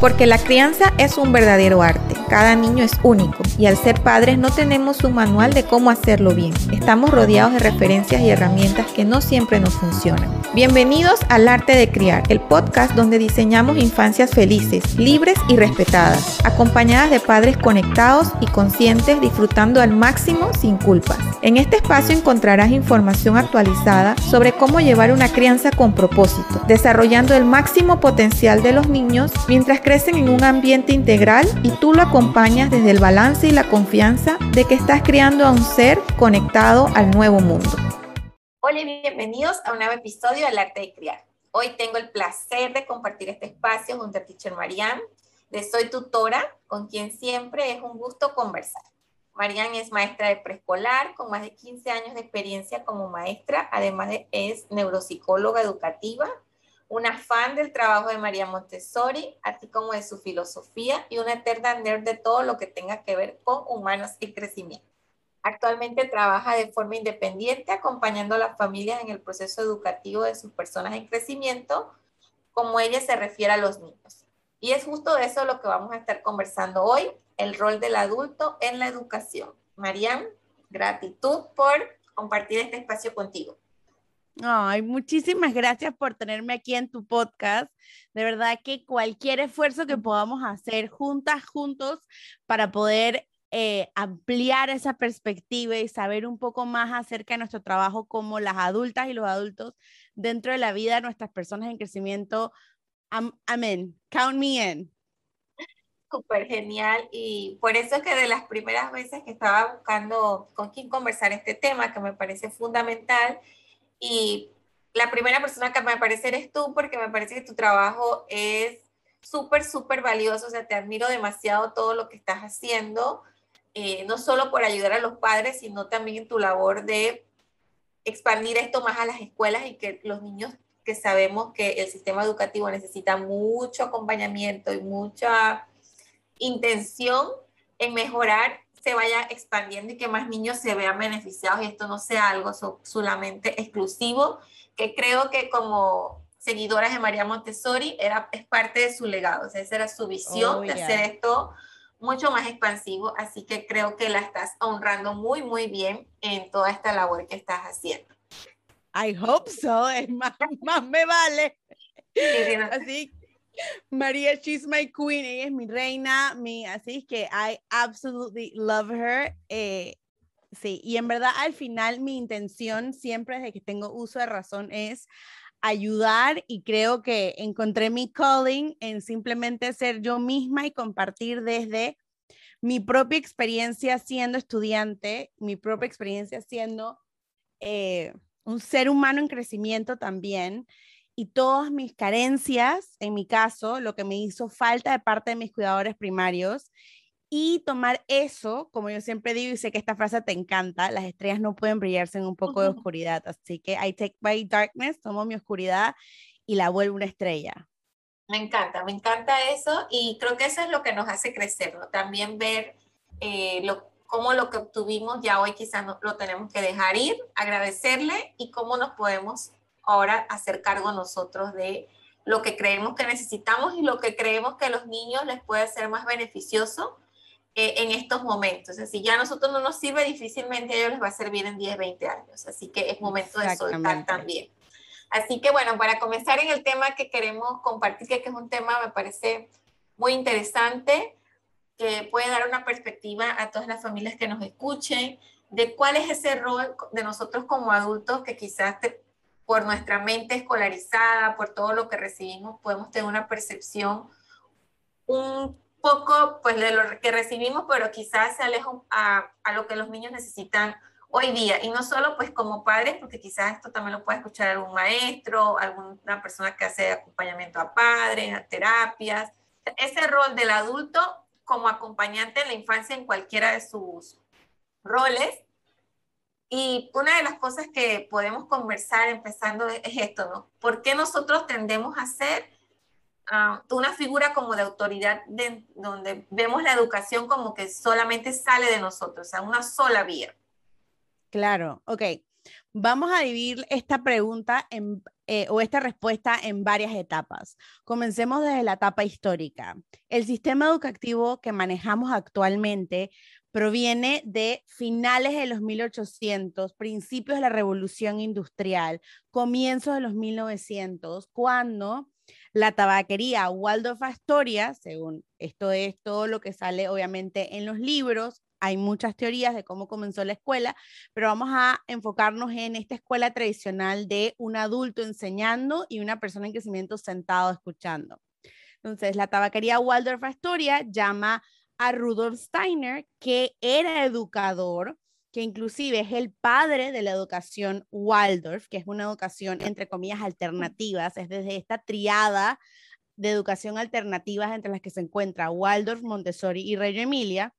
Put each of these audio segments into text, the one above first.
Porque la crianza es un verdadero arte. Cada niño es único y al ser padres no tenemos un manual de cómo hacerlo bien. Estamos rodeados de referencias y herramientas que no siempre nos funcionan. Bienvenidos al Arte de Criar, el podcast donde diseñamos infancias felices, libres y respetadas, acompañadas de padres conectados y conscientes disfrutando al máximo sin culpas. En este espacio encontrarás información actualizada sobre cómo llevar una crianza con propósito, desarrollando el máximo potencial de los niños mientras crecen en un ambiente integral y tú lo acompañas desde el balance y la confianza de que estás criando a un ser conectado al nuevo mundo. Hola y bienvenidos a un nuevo episodio del Arte de Criar. Hoy tengo el placer de compartir este espacio junto a Teacher Marianne, de Soy Tutora, con quien siempre es un gusto conversar. Marianne es maestra de preescolar con más de 15 años de experiencia como maestra, además de es neuropsicóloga educativa, una fan del trabajo de María Montessori, así como de su filosofía y una eterna nerd de todo lo que tenga que ver con humanos y crecimiento. Actualmente trabaja de forma independiente acompañando a las familias en el proceso educativo de sus personas en crecimiento, como ella se refiere a los niños. Y es justo eso lo que vamos a estar conversando hoy, el rol del adulto en la educación. Mariam, gratitud por compartir este espacio contigo. Ay, muchísimas gracias por tenerme aquí en tu podcast. De verdad que cualquier esfuerzo que podamos hacer juntas, juntos, para poder eh, ampliar esa perspectiva y saber un poco más acerca de nuestro trabajo como las adultas y los adultos dentro de la vida de nuestras personas en crecimiento. Amén. Count me in. Súper genial y por eso es que de las primeras veces que estaba buscando con quién conversar este tema, que me parece fundamental, y la primera persona que me parece eres tú, porque me parece que tu trabajo es súper, súper valioso. O sea, te admiro demasiado todo lo que estás haciendo, eh, no solo por ayudar a los padres, sino también en tu labor de expandir esto más a las escuelas y que los niños que sabemos que el sistema educativo necesita mucho acompañamiento y mucha intención en mejorar se vaya expandiendo y que más niños se vean beneficiados y esto no sea algo solamente exclusivo, que creo que como seguidoras de María Montessori era, es parte de su legado, o sea, esa era su visión oh, de hacer esto mucho más expansivo, así que creo que la estás honrando muy, muy bien en toda esta labor que estás haciendo. I hope so, es más, más me vale. Así María, she's my queen, ella es mi reina, mi, así que I absolutely love her. Eh, sí, y en verdad al final mi intención siempre desde que tengo uso de razón es ayudar y creo que encontré mi calling en simplemente ser yo misma y compartir desde mi propia experiencia siendo estudiante, mi propia experiencia siendo eh, un ser humano en crecimiento también y todas mis carencias, en mi caso, lo que me hizo falta de parte de mis cuidadores primarios y tomar eso, como yo siempre digo y sé que esta frase te encanta, las estrellas no pueden brillarse en un poco de oscuridad, así que I take my darkness, tomo mi oscuridad y la vuelvo una estrella. Me encanta, me encanta eso y creo que eso es lo que nos hace crecer, ¿no? También ver eh, lo, cómo lo que obtuvimos ya hoy quizás no, lo tenemos que dejar ir, agradecerle y cómo nos podemos ahora hacer cargo nosotros de lo que creemos que necesitamos y lo que creemos que a los niños les puede ser más beneficioso eh, en estos momentos. Si ya a nosotros no nos sirve, difícilmente a ellos les va a servir en 10, 20 años. Así que es momento de soltar también. Así que bueno, para comenzar en el tema que queremos compartir, que es un tema, me parece muy interesante, que puede dar una perspectiva a todas las familias que nos escuchen, de cuál es ese rol de nosotros como adultos que quizás te, por nuestra mente escolarizada, por todo lo que recibimos, podemos tener una percepción un poco pues de lo que recibimos, pero quizás se aleja a, lo que los niños necesitan hoy día. Y no solo pues como padres, porque quizás esto también lo puede escuchar algún maestro, alguna persona que hace acompañamiento a padres, a terapias. Ese rol del adulto como acompañante en la infancia en cualquiera de sus roles y una de las cosas que podemos conversar empezando es esto, ¿no? ¿Por qué nosotros tendemos a ser ah, una figura como de autoridad donde vemos la educación como que solamente sale de nosotros, o sea, una sola vía? Claro, ok. Vamos a dividir esta pregunta eh, o esta respuesta en varias etapas. Comencemos desde la etapa histórica. El sistema educativo que manejamos actualmente proviene de finales de los 1800, principios de la revolución industrial, comienzos de los 1900, cuando la tabaquería Waldorf Astoria, según esto es todo lo que sale obviamente en los libros, hay muchas teorías de cómo comenzó la escuela, pero vamos a enfocarnos en esta escuela tradicional de un adulto enseñando y una persona en crecimiento sentado escuchando. Entonces, la tabaquería Waldorf Astoria llama a Rudolf Steiner, que era educador, que inclusive es el padre de la educación Waldorf, que es una educación entre comillas alternativas, es desde esta triada de educación alternativas entre las que se encuentra Waldorf, Montessori y Reggio Emilia,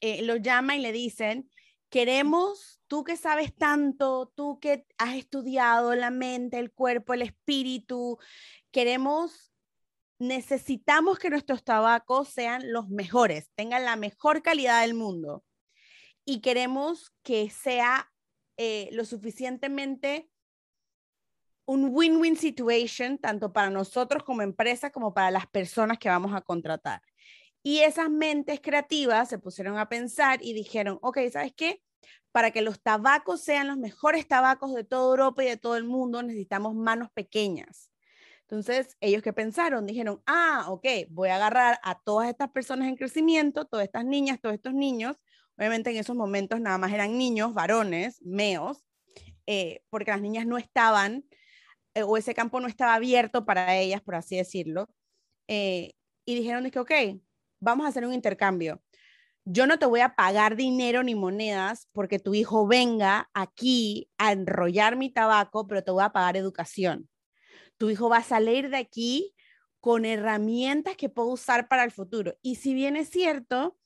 eh, lo llama y le dicen, queremos, tú que sabes tanto, tú que has estudiado la mente, el cuerpo, el espíritu, queremos, necesitamos que nuestros tabacos sean los mejores, tengan la mejor calidad del mundo. Y queremos que sea eh, lo suficientemente un win-win situation, tanto para nosotros como empresa, como para las personas que vamos a contratar. Y esas mentes creativas se pusieron a pensar y dijeron, ok, ¿sabes qué? Para que los tabacos sean los mejores tabacos de toda Europa y de todo el mundo, necesitamos manos pequeñas. Entonces, ellos que pensaron, dijeron, ah, ok, voy a agarrar a todas estas personas en crecimiento, todas estas niñas, todos estos niños. Obviamente en esos momentos nada más eran niños, varones, meos, eh, porque las niñas no estaban, eh, o ese campo no estaba abierto para ellas, por así decirlo. Eh, y dijeron, que, ok, vamos a hacer un intercambio. Yo no te voy a pagar dinero ni monedas porque tu hijo venga aquí a enrollar mi tabaco, pero te voy a pagar educación. Tu hijo va a salir de aquí con herramientas que puedo usar para el futuro. Y si bien es cierto,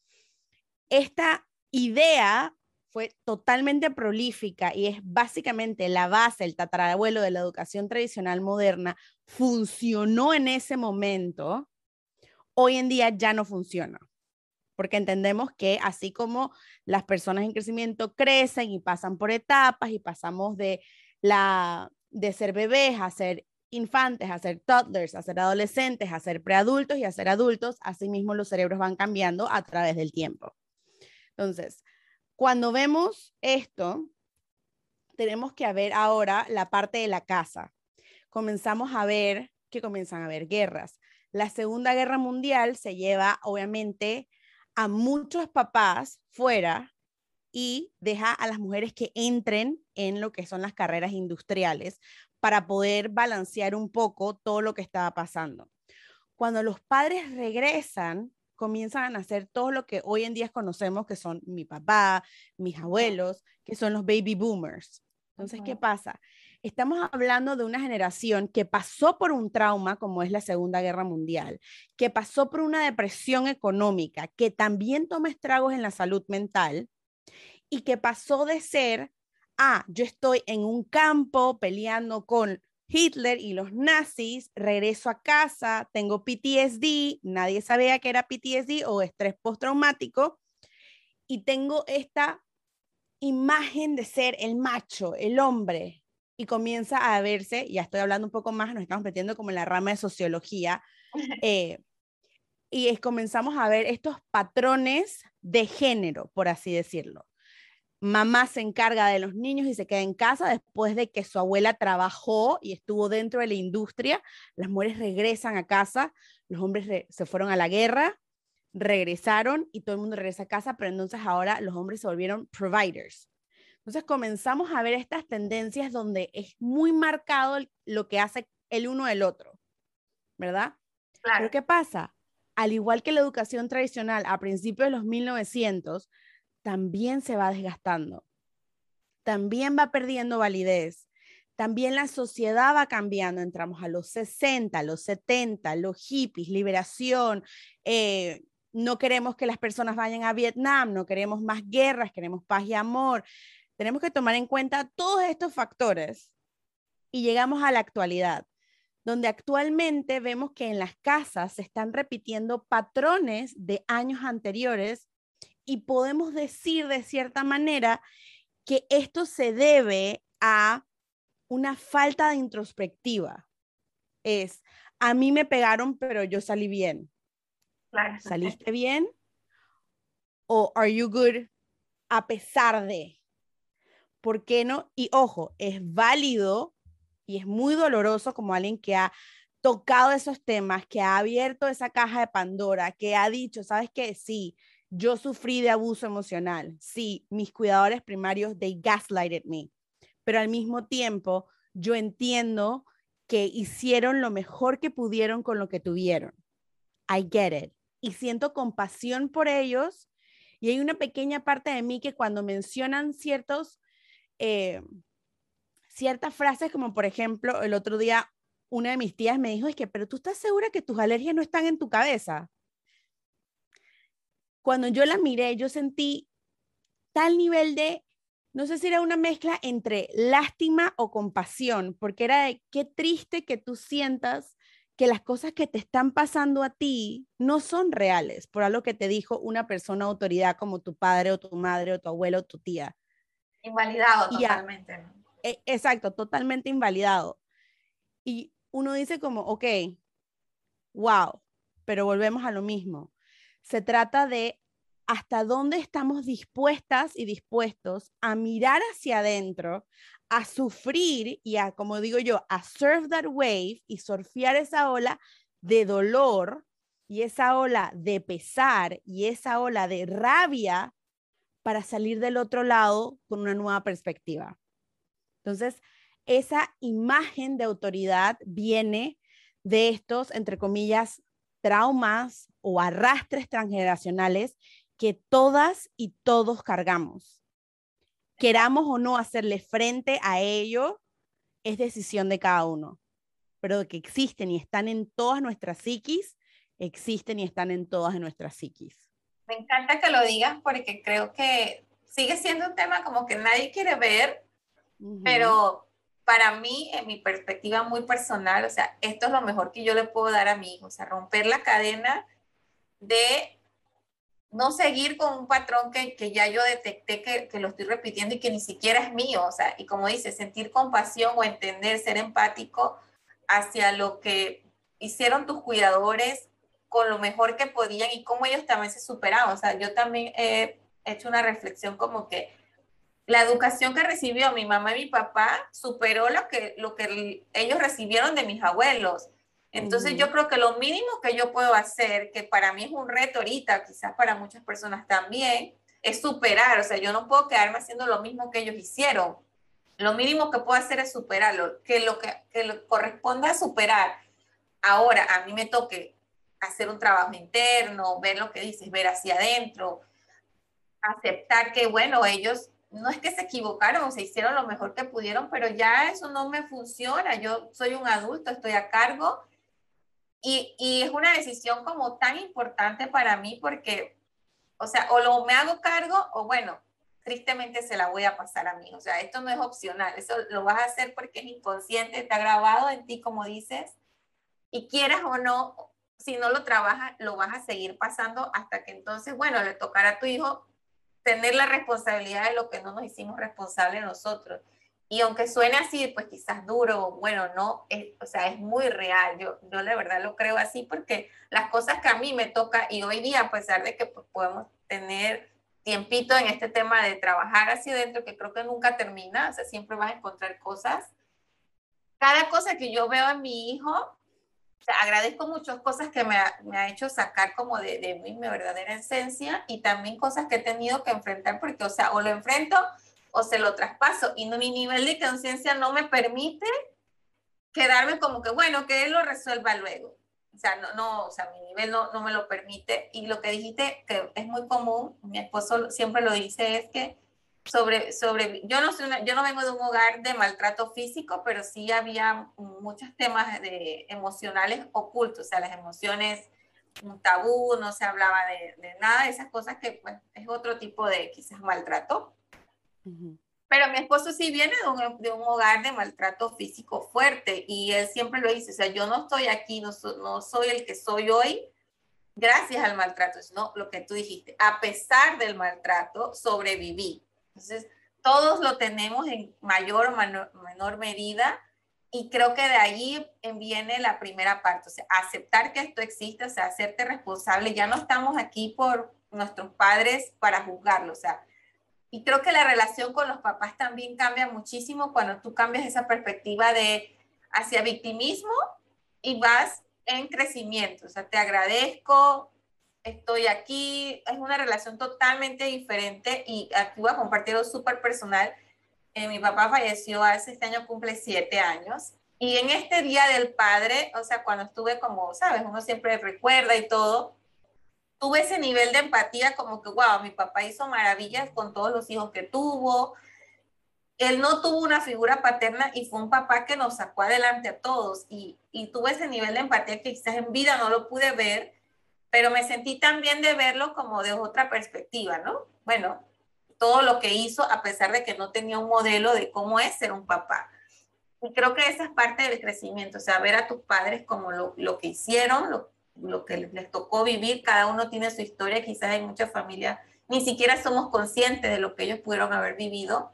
esta idea fue totalmente prolífica y es básicamente la base, el tatarabuelo de la educación tradicional moderna, funcionó en ese momento, hoy en día ya no funciona, porque entendemos que así como las personas en crecimiento crecen y pasan por etapas y pasamos de, la, de ser bebés a ser infantes, a ser toddlers, a ser adolescentes, a ser preadultos y a ser adultos, asimismo los cerebros van cambiando a través del tiempo. Entonces, cuando vemos esto, tenemos que ver ahora la parte de la casa. Comenzamos a ver que comienzan a haber guerras. La Segunda Guerra Mundial se lleva, obviamente, a muchos papás fuera y deja a las mujeres que entren en lo que son las carreras industriales para poder balancear un poco todo lo que estaba pasando. Cuando los padres regresan, comienzan a hacer todo lo que hoy en día conocemos, que son mi papá, mis abuelos, que son los baby boomers. Entonces, ¿qué pasa? Estamos hablando de una generación que pasó por un trauma como es la Segunda Guerra Mundial, que pasó por una depresión económica, que también toma estragos en la salud mental y que pasó de ser, ah, yo estoy en un campo peleando con Hitler y los nazis, regreso a casa, tengo PTSD, nadie sabía que era PTSD o estrés postraumático, y tengo esta imagen de ser el macho, el hombre, y comienza a verse, ya estoy hablando un poco más, nos estamos metiendo como en la rama de sociología, eh, y es, comenzamos a ver estos patrones de género, por así decirlo. Mamá se encarga de los niños y se queda en casa después de que su abuela trabajó y estuvo dentro de la industria. Las mujeres regresan a casa, los hombres se fueron a la guerra, regresaron y todo el mundo regresa a casa, pero entonces ahora los hombres se volvieron providers. Entonces comenzamos a ver estas tendencias donde es muy marcado lo que hace el uno del otro, ¿verdad? Claro. Pero ¿qué pasa? Al igual que la educación tradicional a principios de los 1900, también se va desgastando, también va perdiendo validez, también la sociedad va cambiando, entramos a los 60, los 70, los hippies, liberación, eh, no queremos que las personas vayan a Vietnam, no queremos más guerras, queremos paz y amor. Tenemos que tomar en cuenta todos estos factores y llegamos a la actualidad, donde actualmente vemos que en las casas se están repitiendo patrones de años anteriores y podemos decir de cierta manera que esto se debe a una falta de introspectiva. Es, a mí me pegaron, pero yo salí bien. ¿Saliste bien? ¿O are you good a pesar de? ¿Por qué no? Y ojo, es válido y es muy doloroso como alguien que ha tocado esos temas, que ha abierto esa caja de Pandora, que ha dicho, ¿sabes qué? Sí, yo sufrí de abuso emocional. Sí, mis cuidadores primarios, they gaslighted me. Pero al mismo tiempo, yo entiendo que hicieron lo mejor que pudieron con lo que tuvieron. I get it. Y siento compasión por ellos. Y hay una pequeña parte de mí que cuando mencionan ciertos, eh, ciertas frases, como por ejemplo, el otro día una de mis tías me dijo, es que, pero tú estás segura que tus alergias no están en tu cabeza. Cuando yo la miré, yo sentí tal nivel de, no sé si era una mezcla entre lástima o compasión, porque era de qué triste que tú sientas que las cosas que te están pasando a ti no son reales, por algo que te dijo una persona autoridad como tu padre o tu madre o tu abuelo o tu tía. Invalidado totalmente. E, exacto, totalmente invalidado. Y uno dice como, ok, wow, pero volvemos a lo mismo. Se trata de hasta dónde estamos dispuestas y dispuestos a mirar hacia adentro, a sufrir y a, como digo yo, a surf that wave y surfear esa ola de dolor y esa ola de pesar y esa ola de rabia para salir del otro lado con una nueva perspectiva. Entonces, esa imagen de autoridad viene de estos, entre comillas, traumas o arrastres transgeneracionales que todas y todos cargamos. Queramos o no hacerle frente a ello, es decisión de cada uno, pero que existen y están en todas nuestras psiquis, existen y están en todas nuestras psiquis. Me encanta que lo digas porque creo que sigue siendo un tema como que nadie quiere ver, pero para mí, en mi perspectiva muy personal, o sea, esto es lo mejor que yo le puedo dar a mi hijo, o sea, romper la cadena de no seguir con un patrón que, que ya yo detecté que, que, lo estoy repitiendo y que ni siquiera es mío, o sea, y como dice, sentir compasión o entender, ser empático hacia lo que hicieron tus cuidadores con lo mejor que podían y cómo ellos también se superaban, o sea, yo también he hecho una reflexión como que la educación que recibió mi mamá y mi papá superó lo que, lo que ellos recibieron de mis abuelos. Entonces yo creo que lo mínimo que yo puedo hacer, que para mí es un reto ahorita, quizás para muchas personas también, es superar. O sea, yo no puedo quedarme haciendo lo mismo que ellos hicieron. Lo mínimo que puedo hacer es superarlo, que lo que, que corresponda a superar. Ahora, a mí me toque hacer un trabajo interno, ver lo que dices, ver hacia adentro, aceptar que, bueno, ellos no es que se equivocaron se hicieron lo mejor que pudieron, pero ya eso no me funciona. Yo soy un adulto, estoy a cargo y, es una decisión como tan importante para mí porque, o sea, o lo me hago cargo o bueno, tristemente se la voy a pasar a mí. O sea, esto no es opcional, eso lo vas a hacer porque es inconsciente, está grabado en ti, como dices, y quieras o no, si no lo trabajas, lo vas a seguir pasando hasta que entonces, bueno, le tocará a tu hijo tener la responsabilidad de lo que no nos hicimos responsables nosotros. Y aunque suene así, pues quizás duro, bueno, no, es, o sea, es muy real. Yo, yo de verdad lo creo así porque las cosas que a mí me toca y hoy día, a pesar de que pues, podemos tener tiempito en este tema de trabajar hacia adentro, que creo que nunca termina, o sea, siempre vas a encontrar cosas. Cada cosa que yo veo en mi hijo, agradezco muchas cosas que me ha, me ha hecho sacar como de, de, mi verdadera esencia y también cosas que he tenido que enfrentar porque, o sea, o lo enfrento o se lo traspaso y no, mi nivel de conciencia no me permite quedarme como que, bueno, que él lo resuelva luego. O sea, no, no, o sea, mi nivel no, no me lo permite. Y lo que dijiste, que es muy común, mi esposo siempre lo dice, es que sobre, sobre, yo no, soy yo no vengo de un hogar de maltrato físico, pero sí había muchos temas de, emocionales ocultos, o sea, las emociones, un tabú, no se hablaba de, de nada de esas cosas que pues, es otro tipo de quizás maltrato. Pero mi esposo sí viene de un, de un, hogar de maltrato físico fuerte y él siempre lo dice, o sea, yo no estoy aquí, no, no soy el que soy hoy gracias al maltrato, sino lo que tú dijiste, a pesar del maltrato, sobreviví. Entonces, todos lo tenemos en mayor o menor medida y creo que de ahí viene la primera parte, o sea, aceptar que esto existe, o sea, hacerte responsable, ya no estamos aquí por nuestros padres para juzgarlo, o sea, y creo que la relación con los papás también cambia muchísimo cuando tú cambias esa perspectiva de hacia victimismo y vas en crecimiento. O sea, te agradezco, estoy aquí. Es una relación totalmente diferente y aquí voy a compartir algo súper personal. Eh, mi papá falleció hace este año, cumple siete años. Y en este Día del Padre, o sea, cuando estuve como, sabes, uno siempre recuerda y todo, tuve ese nivel de empatía como que, wow, mi papá hizo maravillas con todos los hijos que tuvo. Él no tuvo una figura paterna y fue un papá que nos sacó adelante a todos. Y, y tuve ese nivel de empatía que quizás en vida no lo pude ver, pero me sentí también de verlo como de otra perspectiva, ¿no? Bueno, todo lo que hizo a pesar de que no tenía un modelo de cómo es ser un papá. Y creo que esa es parte del crecimiento, o sea, ver a tus padres como lo, lo que hicieron, lo que les tocó vivir, cada uno tiene su historia, quizás hay muchas familias, ni siquiera somos conscientes de lo que ellos pudieron haber vivido,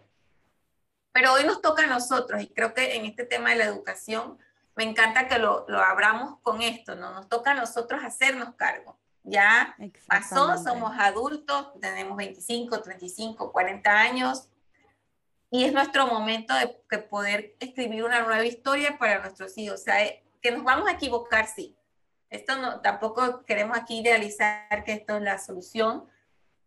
pero hoy nos toca a nosotros y creo que en este tema de la educación me encanta que lo, lo abramos con esto, ¿no? Nos toca a nosotros hacernos cargo. Ya pasó, somos adultos, tenemos 25, 35, 40 años y es nuestro momento de, poder escribir una nueva historia para nuestros hijos. O sea, eh, que nos vamos a equivocar, sí, esto no, tampoco queremos aquí idealizar que esto es la solución,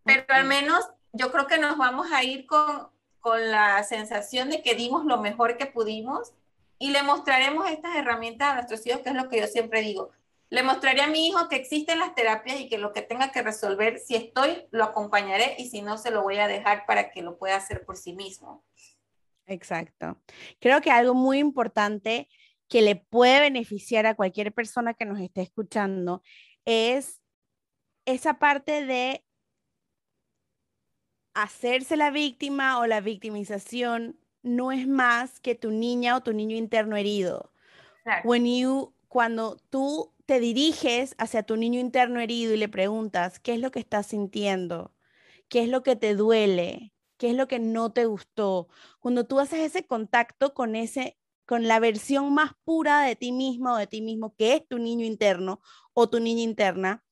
pero al menos yo creo que nos vamos a ir con, con la sensación de que dimos lo mejor que pudimos y le mostraremos estas herramientas a nuestros hijos, que es lo que yo siempre digo. Le mostraré a mi hijo que existen las terapias y que lo que tenga que resolver, si estoy, lo acompañaré y si no, se lo voy a dejar para que lo pueda hacer por sí mismo. Exacto. Creo que algo muy importante que le puede beneficiar a cualquier persona que nos esté escuchando es esa parte de hacerse la víctima o la victimización no es más que tu niña o tu niño interno herido. cuando tú te diriges hacia tu niño interno herido y le preguntas, ¿qué es lo que estás sintiendo? ¿Qué es lo que te duele? ¿Qué es lo que no te gustó? Cuando tú haces ese contacto con ese con la versión más pura de ti mismo o de ti mismo, que es tu niño interno o tu niña interna,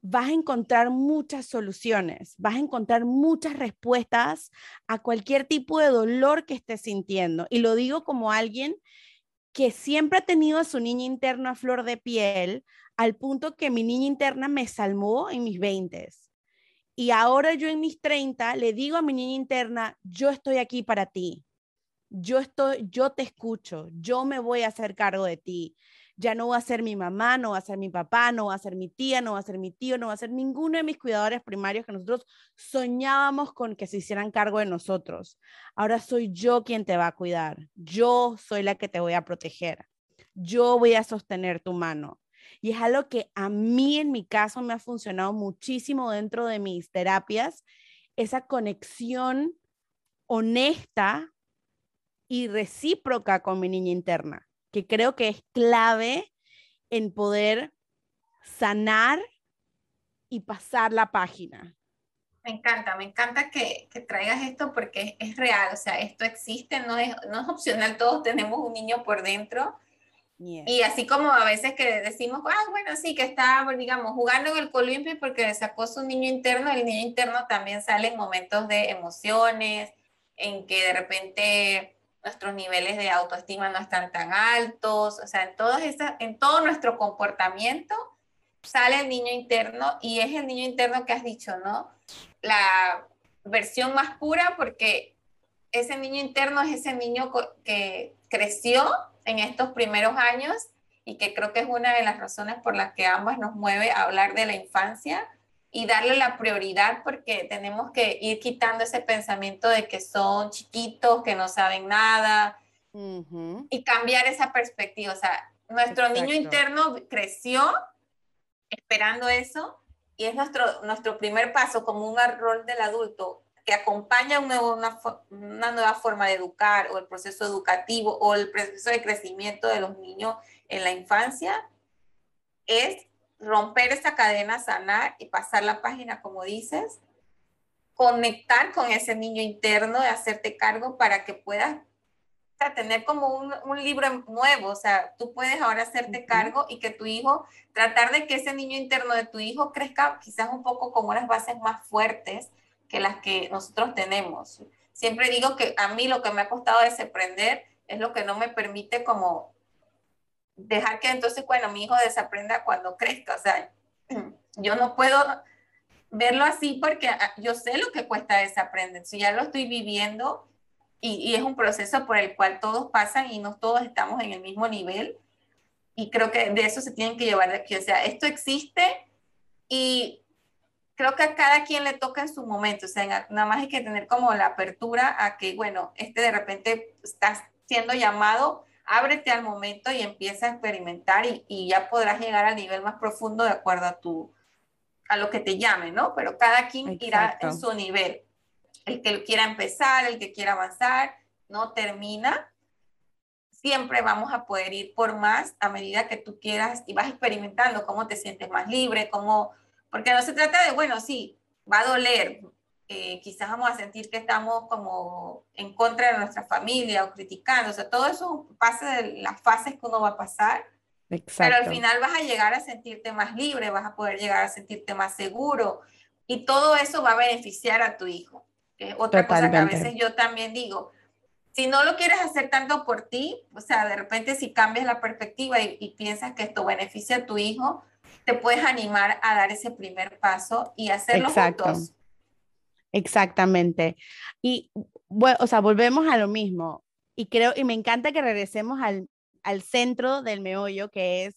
vas a encontrar muchas soluciones, vas a encontrar muchas respuestas a cualquier tipo de dolor que estés sintiendo. Y lo digo como alguien que siempre ha tenido a su niña interna a flor de piel, al punto que mi niña interna me salmó en mis 20. Y ahora yo en mis 30 le digo a mi niña interna, yo estoy aquí para ti yo estoy, yo te escucho, yo me voy a hacer cargo de ti. Ya no va a ser mi mamá, no va a ser mi papá, no va a ser mi tía, no va a ser mi tío, no va a ser ninguno de mis cuidadores primarios que nosotros soñábamos con que se hicieran cargo de nosotros. Ahora soy yo quien te va a cuidar. Yo soy la que te voy a proteger. Yo voy a sostener tu mano. Y es algo que a mí en mi caso me ha funcionado muchísimo dentro de mis terapias, esa conexión honesta y recíproca con mi niña interna, que creo que es clave en poder sanar y pasar la página. Me encanta, me encanta que, que traigas esto porque es, real, o sea, esto existe, no es, no es opcional, todos tenemos un niño por dentro. Y así como a veces que decimos, ah, bueno, sí, que está, digamos, jugando en el columpio porque sacó su niño interno, el niño interno también sale en momentos de emociones, en que de repente nuestros niveles de autoestima no están tan altos, o sea, en, todas esas, en todo nuestro comportamiento sale el niño interno y es el niño interno que has dicho, ¿no? La versión más pura porque ese niño interno es ese niño que creció en estos primeros años y que creo que es una de las razones por las que ambas nos mueve a hablar de la infancia y darle la prioridad porque tenemos que ir quitando ese pensamiento de que son chiquitos, que no saben nada y cambiar esa perspectiva. O sea, nuestro niño interno creció esperando eso y es nuestro, nuestro primer paso como un rol del adulto que acompaña un nuevo, una, una, nueva forma de educar o el proceso educativo o el proceso de crecimiento de los niños en la infancia, es romper esa cadena, sanar y pasar la página, como dices, conectar con ese niño interno, de hacerte cargo para que puedas tener como un, un, libro nuevo, o sea, tú puedes ahora hacerte cargo y que tu hijo, tratar de que ese niño interno de tu hijo crezca quizás un poco con unas bases más fuertes que las que nosotros tenemos. Siempre digo que a mí lo que me ha costado desaprender es lo que no me permite como dejar que entonces, bueno, mi hijo desaprenda cuando crezca, o sea, yo no puedo verlo así porque ah, yo sé lo que cuesta desaprender, si ya lo estoy viviendo y, es un proceso por el cual todos pasan y no todos estamos en el mismo nivel. Y creo que de eso se tienen que llevar de aquí. O sea, esto existe y creo que a cada quien le toca en su momento. O sea, nada más hay que tener como la apertura a que, bueno, este de repente estás siendo llamado, ábrete al momento y empieza a experimentar y, y ya podrás llegar al nivel más profundo de acuerdo a tu a lo que te llame, ¿no? Pero cada quien irá en su nivel el que quiera empezar, el que quiera avanzar, no termina. Siempre vamos a poder ir por más a medida que tú quieras y vas experimentando cómo te sientes más libre, cómo, porque no se trata de, bueno, sí, va a doler, eh, quizás vamos a sentir que estamos como en contra de nuestra familia o criticando, o sea, todo eso pasa de las fases que uno va a pasar, pero al final vas a llegar a sentirte más libre, vas a poder llegar a sentirte más seguro y todo eso va a beneficiar a tu hijo otra cosa que a veces yo también digo, si no lo quieres hacer tanto por ti, o sea, de repente si cambias la perspectiva y, piensas que esto beneficia a tu hijo, te puedes animar a dar ese primer paso y hacerlo Exacto. juntos. Exactamente. Y, bueno, o sea, volvemos a lo mismo. Y creo, y me encanta que regresemos al, al centro del meollo, que es,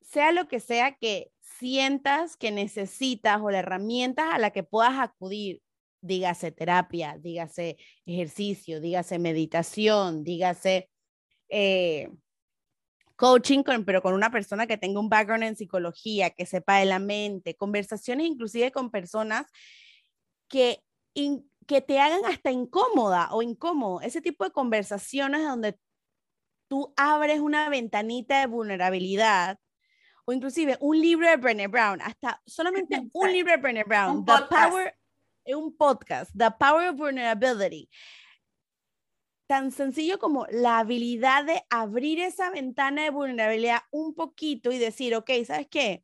sea lo que sea que sientas que necesitas o la herramienta a la que puedas acudir dígase terapia, dígase ejercicio, dígase meditación, dígase eh, coaching, pero con una persona que tenga un background en psicología, que sepa de la mente, conversaciones inclusive con personas que, que te hagan hasta incómoda o incómodo, ese tipo de conversaciones donde tú abres una ventanita de vulnerabilidad o inclusive un libro de Brené Brown, hasta solamente un libro de Brené Brown, The Power un podcast, The Power of Vulnerability. Tan sencillo como la habilidad de abrir esa ventana de vulnerabilidad un poquito y decir, ok, ¿sabes qué?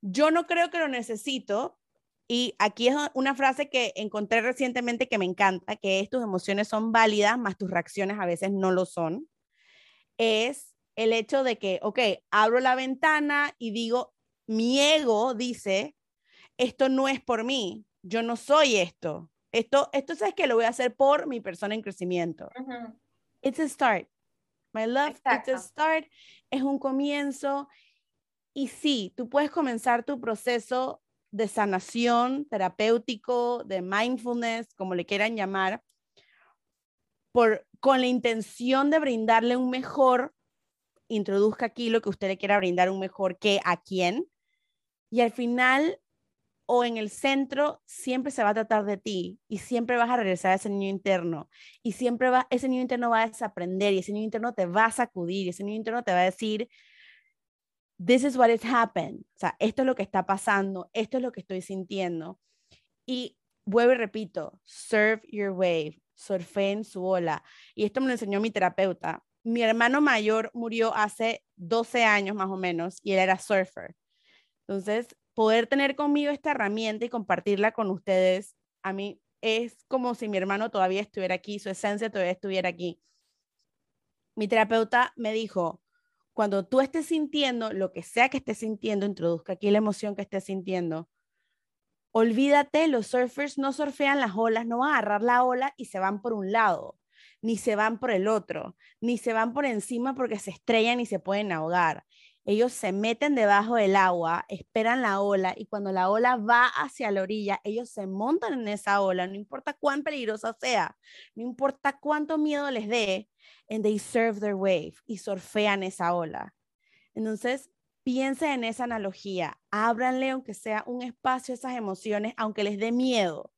Yo no creo que lo necesito. Y aquí es una frase que encontré recientemente que me encanta, que es tus emociones son válidas, más tus reacciones a veces no lo son. Es el hecho de que, ok, abro la ventana y digo, mi ego dice, esto no es por mí, yo no soy esto. Esto, esto sabes que lo voy a hacer por mi persona en crecimiento. It's a start. My love, it's a start. Es un comienzo. Y sí, tú puedes comenzar tu proceso de sanación terapéutico, de mindfulness, como le quieran llamar, por, con la intención de brindarle un mejor, introduzca aquí lo que usted le quiera brindar un mejor que a quién. Y al final o en el centro siempre se va a tratar de ti y siempre vas a regresar a ese niño interno y siempre va, ese niño interno va a desaprender y ese niño interno te va a sacudir y ese niño interno te va a decir, this is what has happened, o sea, esto es lo que está pasando, esto es lo que estoy sintiendo. Y vuelvo y repito, surf your wave, surfeen su ola. Y esto me lo enseñó mi terapeuta. Mi hermano mayor murió hace 12 años más o menos y él era surfer. Entonces, poder tener conmigo esta herramienta y compartirla con ustedes, a mí es como si mi hermano todavía estuviera aquí, su esencia todavía estuviera aquí. Mi terapeuta me dijo, cuando tú estés sintiendo lo que sea que estés sintiendo, introduzca aquí la emoción que estés sintiendo. Olvídate, los surfers no surfean las olas, no van a agarrar la ola y se van por un lado, ni se van por el otro, ni se van por encima porque se estrellan y se pueden ahogar ellos se meten debajo del agua, esperan la ola y cuando la ola va hacia la orilla, ellos se montan en esa ola, no importa cuán peligrosa sea, no importa cuánto miedo les dé, and they surf their wave y surfean esa ola. Entonces, piensa en esa analogía, ábranle aunque sea un espacio a esas emociones, aunque les dé miedo.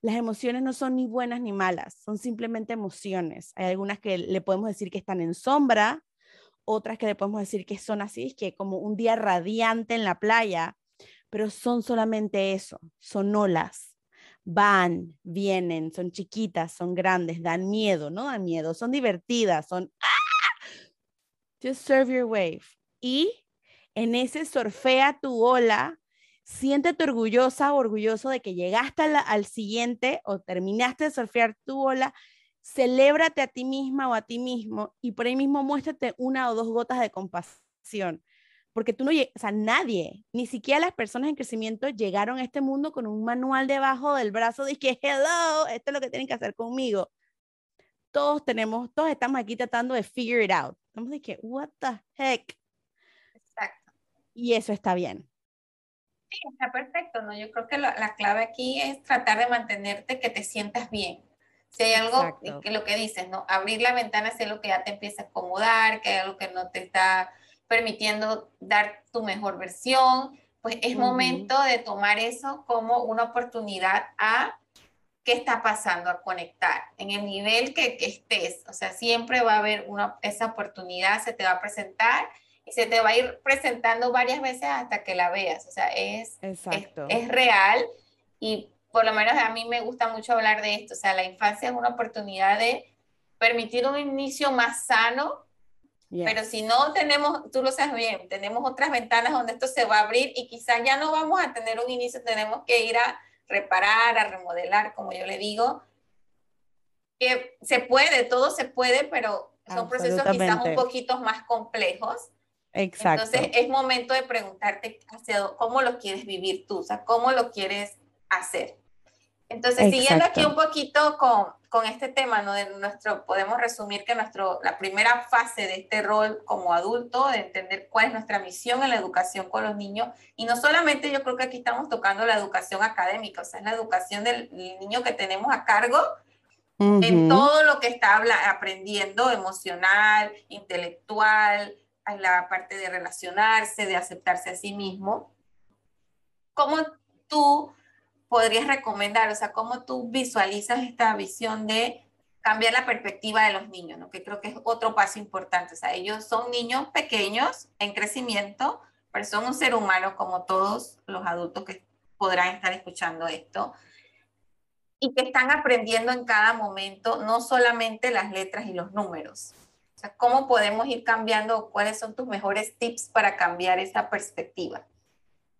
Las emociones no son ni buenas ni malas, son simplemente emociones. Hay algunas que le podemos decir que están en sombra, otras que le podemos decir que son así, que como un día radiante en la playa, pero son solamente eso, son olas. van, vienen, son chiquitas, son grandes, dan miedo, no dan miedo, son divertidas, son... ¡ah! Just serve your wave. Y en ese surfea tu ola, siéntete orgullosa o orgulloso de que llegaste al siguiente o terminaste de surfear tu ola, celébrate a ti misma o a ti mismo y por ahí mismo muéstrate una o dos gotas de compasión. Porque tú no, o sea, nadie, ni siquiera las personas en crecimiento llegaron a este mundo con un manual debajo del brazo de que, hello, esto es lo que tienen que hacer conmigo. Todos tenemos, todos estamos aquí tratando de figure it out. Estamos de que, what the heck. Exacto. Y eso está bien. Sí, está perfecto, ¿no? Yo creo que la, la clave aquí es tratar de mantenerte que te sientas bien si hay algo que lo que dices, ¿no? Abrir la ventana es lo que ya te empieza a acomodar, que hay algo que no te está permitiendo dar tu mejor versión, pues es momento de tomar eso como una oportunidad a qué está pasando, a conectar en el nivel que, que estés. O sea, siempre va a haber una, esa oportunidad, se te va a presentar y se te va a ir presentando varias veces hasta que la veas. O sea, es, es, es real y por lo menos a mí me gusta mucho hablar de esto, o sea, la infancia es una oportunidad de permitir un inicio más sano, pero si no tenemos, tú lo sabes bien, tenemos otras ventanas donde esto se va a abrir y quizás ya no vamos a tener un inicio, tenemos que ir a reparar, a remodelar, como yo le digo, que se puede, todo se puede, pero son procesos quizás un poquito más complejos. Exacto. Entonces es momento de preguntarte hacia cómo lo quieres vivir tú, o sea, cómo lo quieres hacer. Entonces, siguiendo aquí un poquito con, con, este tema, ¿no? De nuestro, podemos resumir que nuestro, la primera fase de este rol como adulto, de entender cuál es nuestra misión en la educación con los niños, y no solamente yo creo que aquí estamos tocando la educación académica, o sea, es la educación del niño que tenemos a cargo en todo lo que está aprendiendo, emocional, intelectual, en la parte de relacionarse, de aceptarse a sí mismo. ¿Cómo tú podrías recomendar? O sea, ¿cómo tú visualizas esta visión de cambiar la perspectiva de los niños? ¿no? Que creo que es otro paso importante. O sea, ellos son niños pequeños en crecimiento, pero son un ser humano como todos los adultos que podrán estar escuchando esto y que están aprendiendo en cada momento, no solamente las letras y los números. O sea, ¿cómo podemos ir cambiando? ¿Cuáles son tus mejores tips para cambiar esa perspectiva?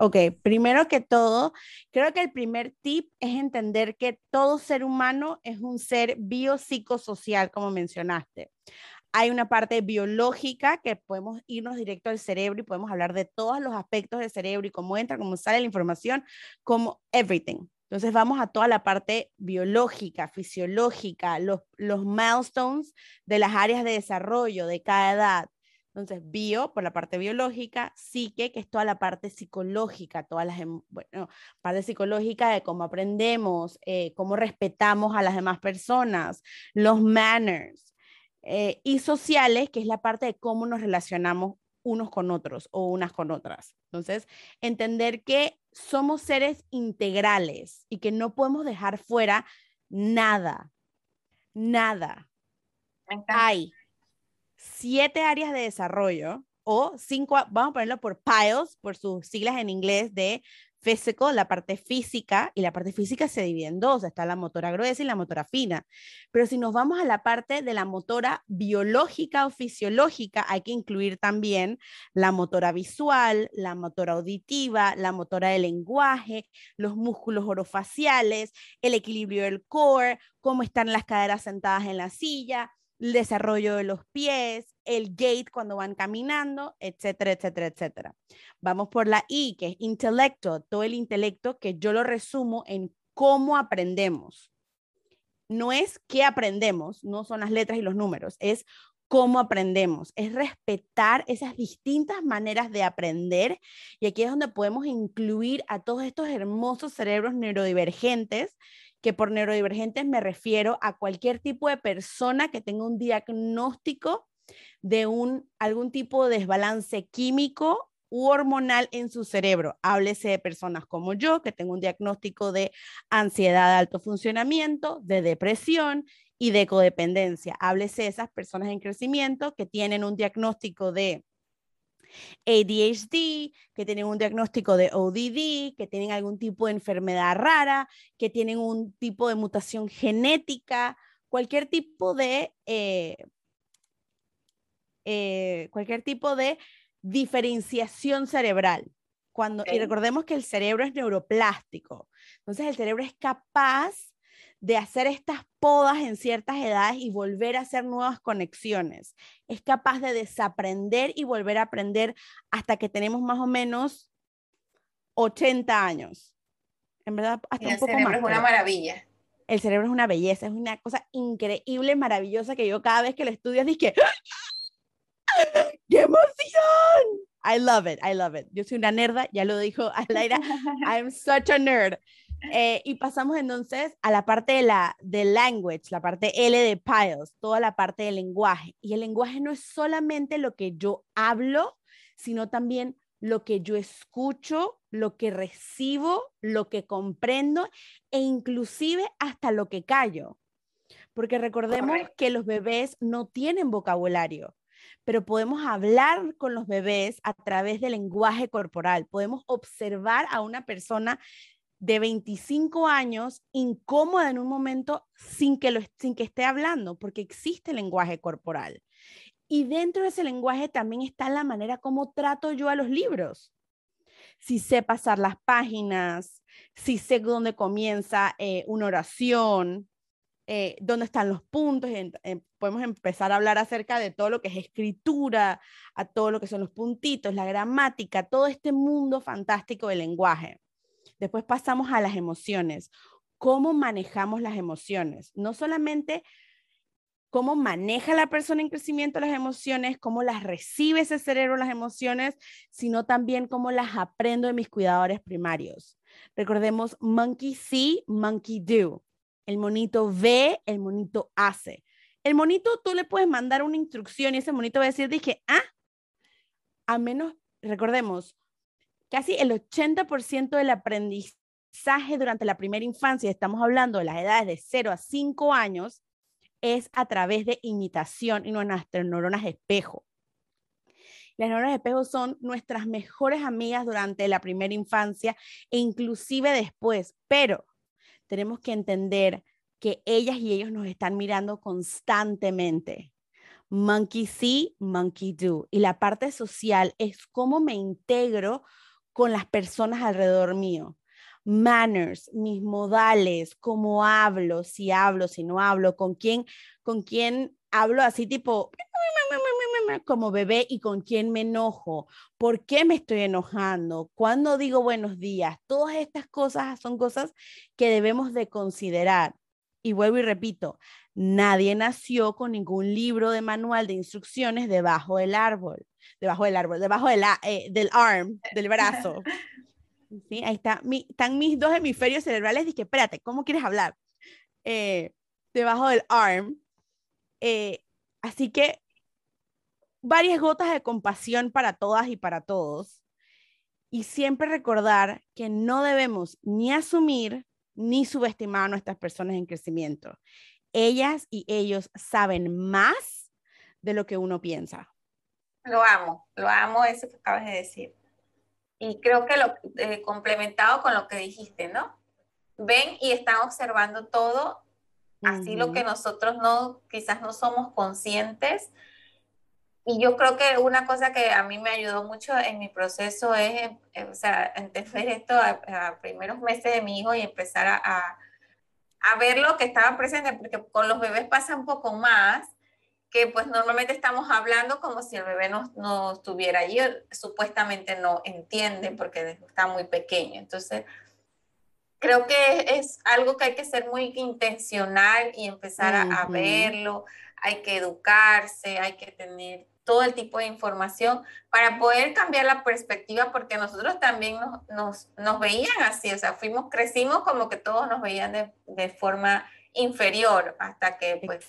Ok, primero que todo, creo que el primer tip es entender que todo ser humano es un ser biopsicosocial, como mencionaste. Hay una parte biológica que podemos irnos directo al cerebro y podemos hablar de todos los aspectos del cerebro y cómo entra, cómo sale la información, como everything. Entonces vamos a toda la parte biológica, fisiológica, los, los milestones de las áreas de desarrollo de cada edad, entonces, bio por la parte biológica, psique, que es toda la parte psicológica, todas las, em, bueno, parte psicológica de cómo aprendemos, eh, cómo respetamos a las demás personas, los manners, eh, y sociales, que es la parte de cómo nos relacionamos unos con otros o unas con otras. Entonces, entender que somos seres integrales y que no podemos dejar fuera nada, nada. Hay siete áreas de desarrollo o cinco, vamos a ponerlo por piles, por sus siglas en inglés de physical, la parte física, y la parte física se divide en dos, está la motora gruesa y la motora fina. Pero si nos vamos a la parte de la motora biológica o fisiológica, hay que incluir también la motora visual, la motora auditiva, la motora del lenguaje, los músculos orofaciales, el equilibrio del core, cómo están las caderas sentadas en la silla, el desarrollo de los pies, el gait cuando van caminando, etcétera, etcétera, etcétera. Vamos por la I, que es intelecto, todo el intelecto que yo lo resumo en cómo aprendemos. No es qué aprendemos, no son las letras y los números, es cómo aprendemos, es respetar esas distintas maneras de aprender y aquí es donde podemos incluir a todos estos hermosos cerebros neurodivergentes que por neurodivergentes me refiero a cualquier tipo de persona que tenga un diagnóstico de un, algún tipo de desbalance químico u hormonal en su cerebro. Háblese de personas como yo, que tengo un diagnóstico de ansiedad de alto funcionamiento, de depresión y de codependencia. Háblese de esas personas en crecimiento que tienen un diagnóstico de ADHD, que tienen un diagnóstico de ODD, que tienen algún tipo de enfermedad rara, que tienen un tipo de mutación genética, cualquier tipo de, eh, eh, cualquier tipo de diferenciación cerebral. Cuando, Y recordemos que el cerebro es neuroplástico. Entonces el cerebro es capaz de hacer estas podas en ciertas edades y volver a hacer nuevas conexiones. Es capaz de desaprender y volver a aprender hasta que tenemos más o menos 80 años. En verdad, hasta un poco más. El cerebro es una maravilla. El cerebro es una belleza, es una cosa increíble, maravillosa que yo cada vez que lo estudio dije, ¡qué emoción! I love it, I love it. Yo soy una nerda, ya lo dijo Alaira, I'm such a nerd. Eh, y pasamos entonces a la parte de la de language, la parte L de Piles, toda la parte del lenguaje. Y el lenguaje no es solamente lo que yo hablo, sino también lo que yo escucho, lo que recibo, lo que comprendo e inclusive hasta lo que callo. Porque recordemos que los bebés no tienen vocabulario, pero podemos hablar con los bebés a través del lenguaje corporal. Podemos observar a una persona de 25 años incómoda en un momento sin que, lo, sin que esté hablando, porque existe lenguaje corporal. Y dentro de ese lenguaje también está la manera como trato yo a los libros. Si sé pasar las páginas, si sé dónde comienza eh, una oración, eh, dónde están los puntos. podemos empezar a hablar acerca de todo lo que es escritura, a todo lo que son los puntitos, la gramática, todo este mundo fantástico del lenguaje. Después pasamos a las emociones. ¿Cómo manejamos las emociones? No solamente cómo maneja la persona en crecimiento las emociones, cómo las recibe ese cerebro las emociones, sino también cómo las aprendo de mis cuidadores primarios. Recordemos monkey see, monkey do. El monito ve, el monito hace. El monito tú le puedes mandar una instrucción y ese monito va a decir, dije, ah, a menos, recordemos, Casi el 80% del aprendizaje durante la primera infancia, estamos hablando de las edades de 0 a 5 años, es a través de imitación y nuestras neuronas espejo. Las neuronas espejo son nuestras mejores amigas durante la primera infancia e inclusive después, pero tenemos que entender que ellas y ellos nos están mirando constantemente. Monkey see, monkey do. Y la parte social es cómo me integro con las personas alrededor mío. Manners, mis modales, cómo hablo, si hablo, si no hablo, con quién, con quién hablo así tipo como bebé y con quién me enojo, por qué me estoy enojando, cuándo digo buenos días. Todas estas cosas son cosas que debemos de considerar. Y vuelvo y repito, nadie nació con ningún libro de manual de instrucciones debajo del árbol debajo del árbol, debajo de la, eh, del arm, del brazo. ¿Sí? Ahí está. están mis dos hemisferios cerebrales. Dije, espérate, ¿cómo quieres hablar? Eh, debajo del arm. Eh, así que varias gotas de compasión para todas y para todos. Y siempre recordar que no debemos ni asumir ni subestimar a nuestras personas en crecimiento. Ellas y ellos saben más de lo que uno piensa. Lo amo, lo amo eso que acabas de decir. Y creo que lo eh, complementado con lo que dijiste, ¿no? Ven y están observando todo, así lo que nosotros no, quizás no somos conscientes. Y yo creo que una cosa que a mí me ayudó mucho en mi proceso es, eh, o sea, entender esto a, primeros meses de mi hijo y empezar a, a, a ver lo que estaba presente, porque con los bebés pasa un poco más que pues normalmente estamos hablando como si el bebé no, no estuviera allí, supuestamente no entiende porque está muy pequeño. Entonces, creo que es algo que hay que ser muy intencional y empezar a, verlo, hay que educarse, hay que tener todo el tipo de información para poder cambiar la perspectiva, porque nosotros también nos, nos, nos veían así, o sea, fuimos, crecimos como que todos nos veían de, de forma inferior hasta que pues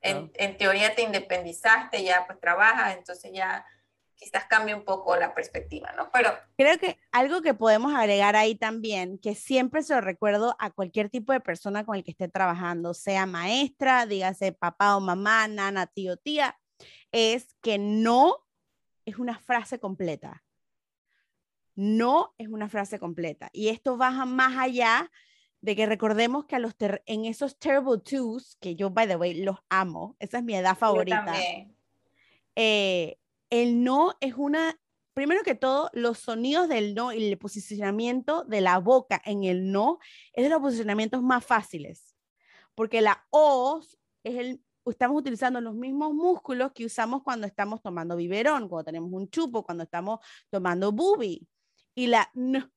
en, en, teoría te independizaste, ya pues trabajas, entonces ya quizás cambia un poco la perspectiva, ¿no? Pero creo que algo que podemos agregar ahí también, que siempre se lo recuerdo a cualquier tipo de persona con el que esté trabajando, sea maestra, dígase papá o mamá, nana, tío, tía, es que no es una frase completa. No es una frase completa. Y esto baja más allá de que recordemos que a los en esos terrible twos, que yo, by the way, los amo, esa es mi edad favorita. Eh, el no es una, primero que todo, los sonidos del no y el posicionamiento de la boca en el no es de los posicionamientos más fáciles, porque la O es el, estamos utilizando los mismos músculos que usamos cuando estamos tomando biberón, cuando tenemos un chupo, cuando estamos tomando bubi. Y la n,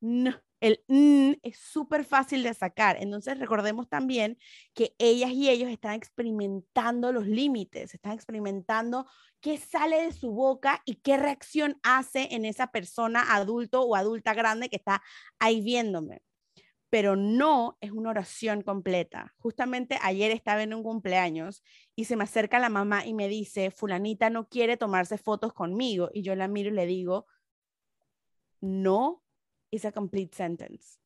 n, el n es súper fácil de sacar. Entonces recordemos también que ellas y ellos están experimentando los límites, están experimentando qué sale de su boca y qué reacción hace en esa persona adulto o adulta grande que está ahí viéndome pero no es una oración completa. Justamente ayer estaba en un cumpleaños y se me acerca la mamá y me dice, fulanita no quiere tomarse fotos conmigo. Y yo la miro y le digo, no es a complete sentence.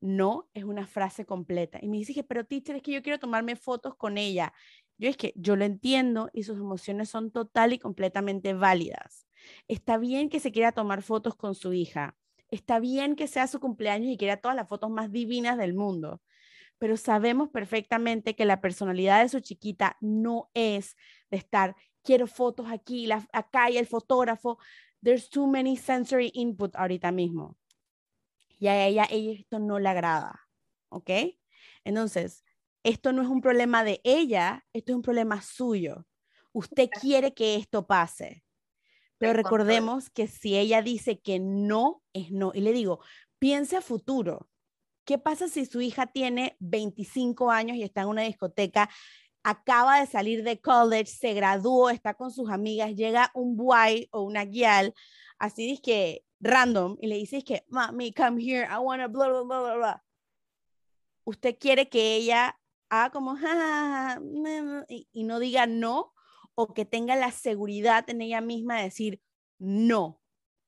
No es una frase completa. Y me dice, pero teacher, es que yo quiero tomarme fotos con ella. Yo es que yo lo entiendo y sus emociones son total y completamente válidas. Está bien que se quiera tomar fotos con su hija Está bien que sea su cumpleaños y quiera todas las fotos más divinas del mundo, pero sabemos perfectamente que la personalidad de su chiquita no es de estar, quiero fotos aquí, la, acá y el fotógrafo. There's too many sensory input ahorita mismo. Y a ella, ella esto no le agrada, ¿ok? Entonces, esto no es un problema de ella, esto es un problema suyo. Usted quiere que esto pase. Pero recordemos que si ella dice que no, es no. Y le digo, piense a futuro. ¿Qué pasa si su hija tiene 25 años y está en una discoteca, acaba de salir de college, se graduó, está con sus amigas, llega un boy o una guial, así es que random, y le dice que, mami, come here, I want to blah, blah, blah, blah. Usted quiere que ella haga como, y, y no diga no, o que tenga la seguridad en ella misma de decir no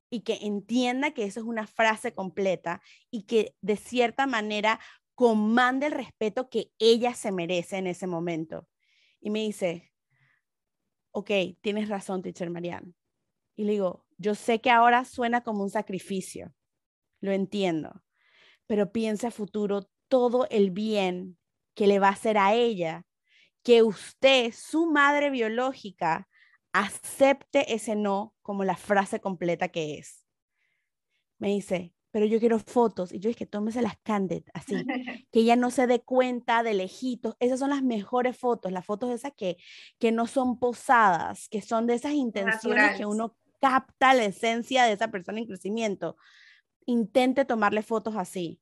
y que entienda que eso es una frase completa y que de cierta manera comande el respeto que ella se merece en ese momento. Y me dice, ok, tienes razón, teacher Marianne. Y le digo, yo sé que ahora suena como un sacrificio, lo entiendo, pero piensa futuro todo el bien que le va a hacer a ella que usted, su madre biológica, acepte ese no como la frase completa que es. Me dice, pero yo quiero fotos. Y yo dije, tómese las candid, así, que ella no se dé cuenta de lejitos. Esas son las mejores fotos, las fotos esas que, que no son posadas, que son de esas intenciones que uno capta la esencia de esa persona en crecimiento. Intente tomarle fotos así.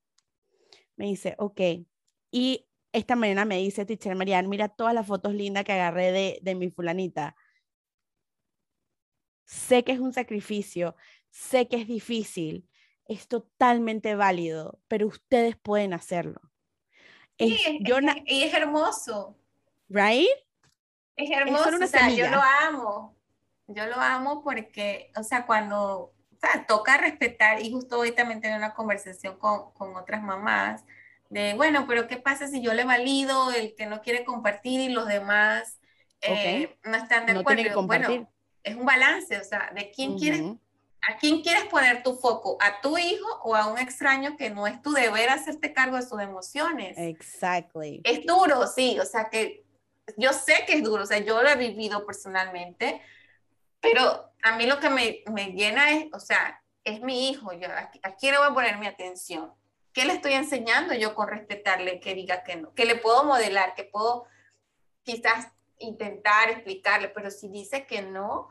Me dice, ok. Y esta mañana me dice, teacher Marian, mira todas las fotos lindas que agarré de, de mi fulanita. Sé que es un sacrificio, sé que es difícil, es totalmente válido, pero ustedes pueden hacerlo. Sí, y es hermoso. ¿Right? Es hermoso, o sea, yo lo amo. Yo lo amo porque, o sea, cuando o sea, toca respetar, y justo hoy también tengo una conversación con, con otras mamás, de, bueno, pero ¿qué pasa si yo le valido el que no quiere compartir y los demás eh, no están de acuerdo? bueno, es un balance, o sea, de quién quieres, a quién quieres poner tu foco, a tu hijo o a un extraño que no es tu deber hacerte cargo de sus emociones. Exactly. Es duro, sí, o sea que yo sé que es duro, o sea, yo lo he vivido personalmente, pero a mí lo que me, me llena es, o sea, es mi hijo, yo, ¿a, a quién le voy a poner mi atención? ¿Qué le estoy enseñando yo con respetarle que diga que no? Que le puedo modelar, que puedo quizás intentar explicarle, pero si dice que no,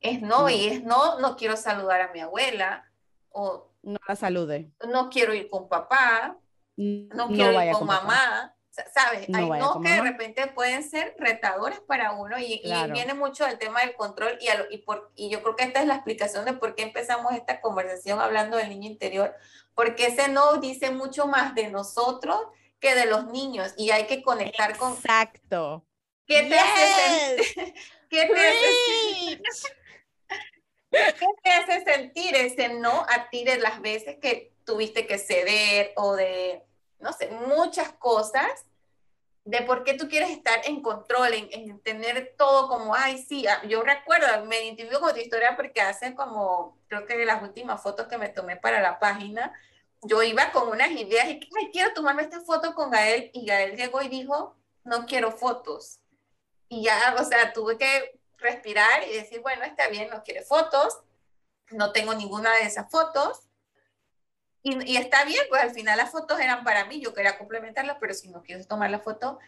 es no, y es no, no quiero saludar a mi abuela, o no la salude. No quiero ir con papá, no, quiero ir con, mamá. ¿Sabes? Hay no que de repente pueden ser retadores para uno y, viene mucho del tema del control y, y, por, y yo creo que esta es la explicación de por qué empezamos esta conversación hablando del niño interior, porque ese no dice mucho más de nosotros que de los niños y hay que conectar con... Exacto. ¿Qué te hace ¿Qué te hace ¿Qué te hace sentir ese no a ti de las veces que tuviste que ceder o de, no sé, muchas cosas de por qué tú quieres estar en control, en, tener todo como, ay, sí, ah, yo recuerdo, me identifico con tu historia porque hace como, creo que las últimas fotos que me tomé para la página, yo iba con unas ideas y, ay, quiero tomarme esta foto con Gael, y Gael llegó y dijo, no quiero fotos. Y ya, o sea, tuve que respirar y decir, bueno, está bien, no quiere fotos, no tengo ninguna de esas fotos, y, está bien, pues al final las fotos eran para mí, yo quería complementarlas, pero si no quieres tomar la foto,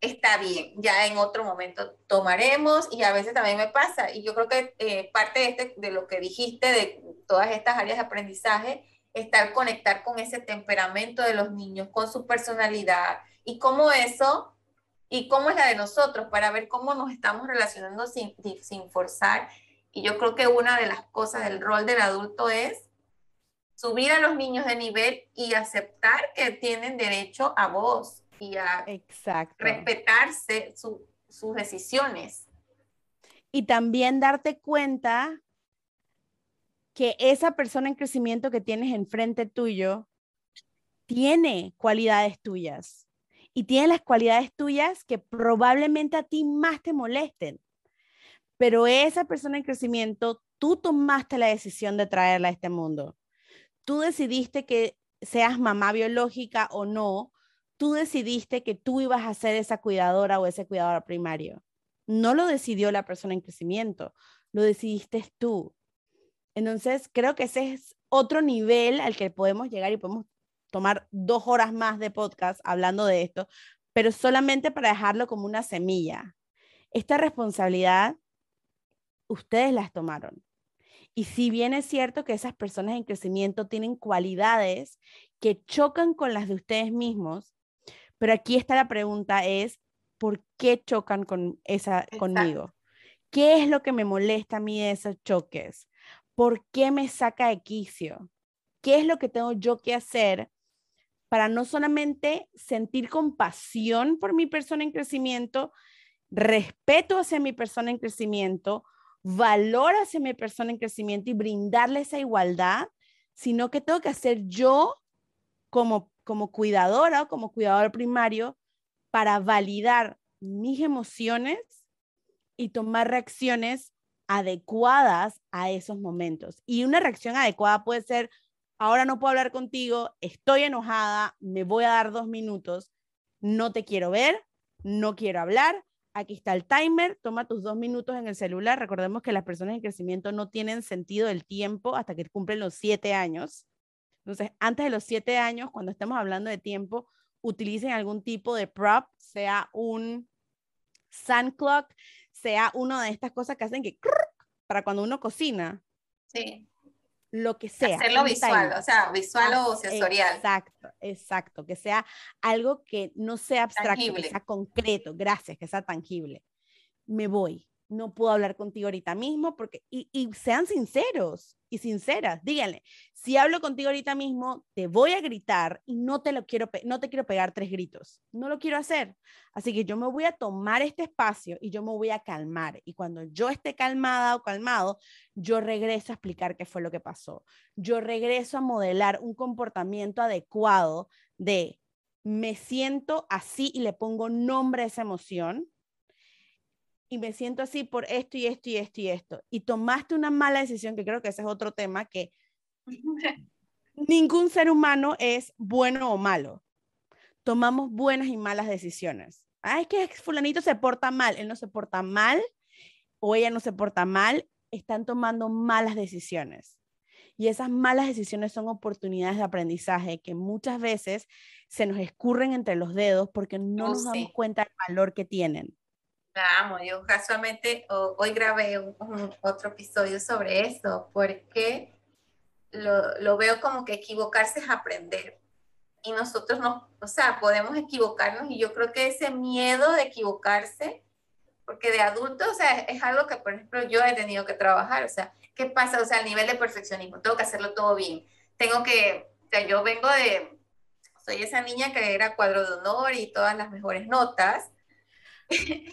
está bien, ya en otro momento tomaremos y a veces también me pasa. Y yo creo que eh, parte de, este, de lo que dijiste, de todas estas áreas de aprendizaje, estar conectar con ese temperamento de los niños, con su personalidad y cómo eso y cómo es la de nosotros para ver cómo nos estamos relacionando sin, sin forzar. Y yo creo que una de las cosas del rol del adulto es subir a los niños de nivel y aceptar que tienen derecho a voz y a respetarse sus decisiones. Y también darte cuenta que esa persona en crecimiento que tienes enfrente tuyo tiene cualidades tuyas y tiene las cualidades tuyas que probablemente a ti más te molesten. Pero esa persona en crecimiento, tú tomaste la decisión de traerla a este mundo tú decidiste que seas mamá biológica o no, tú decidiste que tú ibas a ser esa cuidadora o ese cuidador primario. No lo decidió la persona en crecimiento, lo decidiste tú. Entonces, creo que ese es otro nivel al que podemos llegar y podemos tomar dos horas más de podcast hablando de esto, pero solamente para dejarlo como una semilla. Esta responsabilidad, ustedes las tomaron. Y si bien es cierto que esas personas en crecimiento tienen cualidades que chocan con las de ustedes mismos, pero aquí está la pregunta es, ¿por qué chocan con esa conmigo? ¿Qué es lo que me molesta a mí de esos choques? ¿Por qué me saca de quicio? ¿Qué es lo que tengo yo que hacer para no solamente sentir compasión por mi persona en crecimiento, respeto hacia mi persona en crecimiento, valor hacia mi persona en crecimiento y brindarle esa igualdad, sino que tengo que hacer yo como, como cuidadora o como cuidador primario para validar mis emociones y tomar reacciones adecuadas a esos momentos. Y una reacción adecuada puede ser, ahora no puedo hablar contigo, estoy enojada, me voy a dar dos minutos, no te quiero ver, no quiero hablar, Aquí está el timer, toma tus dos minutos en el celular. Recordemos que las personas en crecimiento no tienen sentido del tiempo hasta que cumplen los siete años. Entonces, antes de los siete años, cuando estemos hablando de tiempo, utilicen algún tipo de prop, sea un sun clock, sea una de estas cosas que hacen que para cuando uno cocina. Sí lo que sea. Hacerlo visual, o sea, visual o sensorial. Exacto, exacto, que sea algo que no sea abstracto, que sea concreto, gracias, que sea tangible. Me voy, no puedo hablar contigo ahorita mismo porque, y, sean sinceros y sinceras, díganle, si hablo contigo ahorita mismo, te voy a gritar y no te lo quiero, no te quiero pegar tres gritos, no lo quiero hacer. Así que yo me voy a tomar este espacio y yo me voy a calmar. Y cuando yo esté calmada o calmado, yo regreso a explicar qué fue lo que pasó. Yo regreso a modelar un comportamiento adecuado de me siento así y le pongo nombre a esa emoción y me siento así por esto y esto y esto y esto, y tomaste una mala decisión, que creo que ese es otro tema, que ningún ser humano es bueno o malo. Tomamos buenas y malas decisiones. Ah, es que fulanito se porta mal, él no se porta mal o ella no se porta mal, están tomando malas decisiones. Y esas malas decisiones son oportunidades de aprendizaje que muchas veces se nos escurren entre los dedos porque no oh, nos damos cuenta del valor que tienen. Amo, yo casualmente hoy grabé un, otro episodio sobre eso, porque lo, lo, veo como que equivocarse es aprender. Y nosotros no, o sea, podemos equivocarnos y yo creo que ese miedo de equivocarse, porque de adultos, o sea, es algo que, por ejemplo, yo he tenido que trabajar, o sea, ¿qué pasa? O sea, el nivel de perfeccionismo, tengo que hacerlo todo bien, tengo que, o sea, yo vengo de, soy esa niña que era cuadro de honor y todas las mejores notas,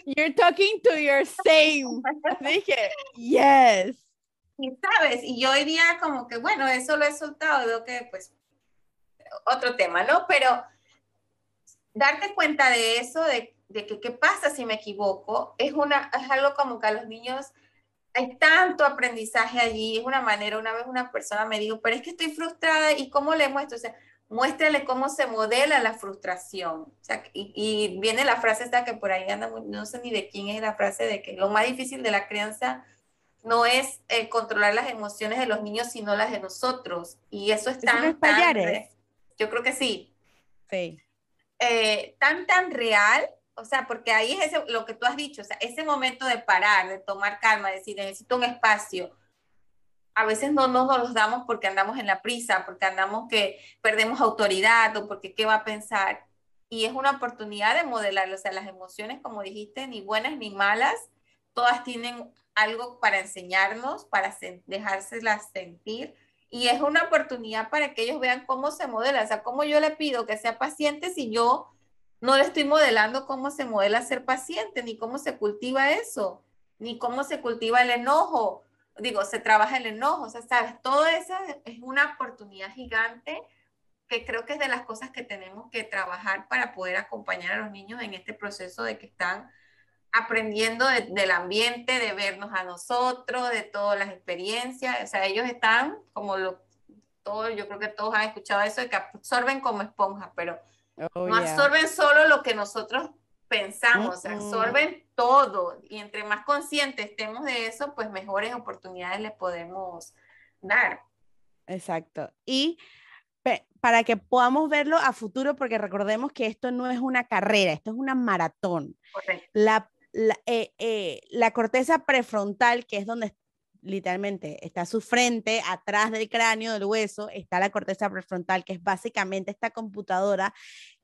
You're talking to your same. Dije, yes. Y sabes, y yo hoy día como que, bueno, eso lo he soltado, veo que pues otro tema, ¿no? Pero darte cuenta de eso, de, de que qué pasa si me equivoco, es, una, es algo como que a los niños hay tanto aprendizaje allí, es una manera, una vez una persona me dijo, pero es que estoy frustrada y cómo le muestro, o sea, muéstrale cómo se modela la frustración. O sea, y, viene la frase esta que por ahí anda, no sé ni de quién es la frase de que lo más difícil de la crianza no es eh, controlar las emociones de los niños, sino las de nosotros. Y eso es tan, tan yo creo que sí. Sí. Eh, tan, tan real, o sea, porque ahí es ese, lo que tú has dicho, o sea, ese momento de parar, de tomar calma, de decir, necesito un espacio. A veces no nos los damos porque andamos en la prisa, porque andamos que perdemos autoridad o porque qué va a pensar. Y es una oportunidad de modelarlo, o sea, las emociones, como dijiste, ni buenas ni malas, todas tienen algo para enseñarnos, para dejárselas sentir. Y es una oportunidad para que ellos vean cómo se modela, o sea, cómo yo le pido que sea paciente si yo no le estoy modelando cómo se modela ser paciente, ni cómo se cultiva eso, ni cómo se cultiva el enojo. Digo, se trabaja el enojo, o sea, sabes, todo eso es una oportunidad gigante que creo que es de las cosas que tenemos que trabajar para poder acompañar a los niños en este proceso de que están aprendiendo del ambiente, de vernos a nosotros, de todas las experiencias. O sea, ellos están como lo, todo, yo creo que todos han escuchado eso, de que absorben como esponja, pero oh, no absorben solo lo que nosotros pensamos, absorben todo. Y entre más conscientes estemos de eso, pues mejores oportunidades les podemos dar. Exacto. Y para que podamos verlo a futuro, porque recordemos que esto no es una carrera, esto es una maratón. Correcto. La eh, eh, la, corteza prefrontal, que es donde literalmente está su frente, atrás del cráneo, del hueso, está la corteza prefrontal, que es básicamente esta computadora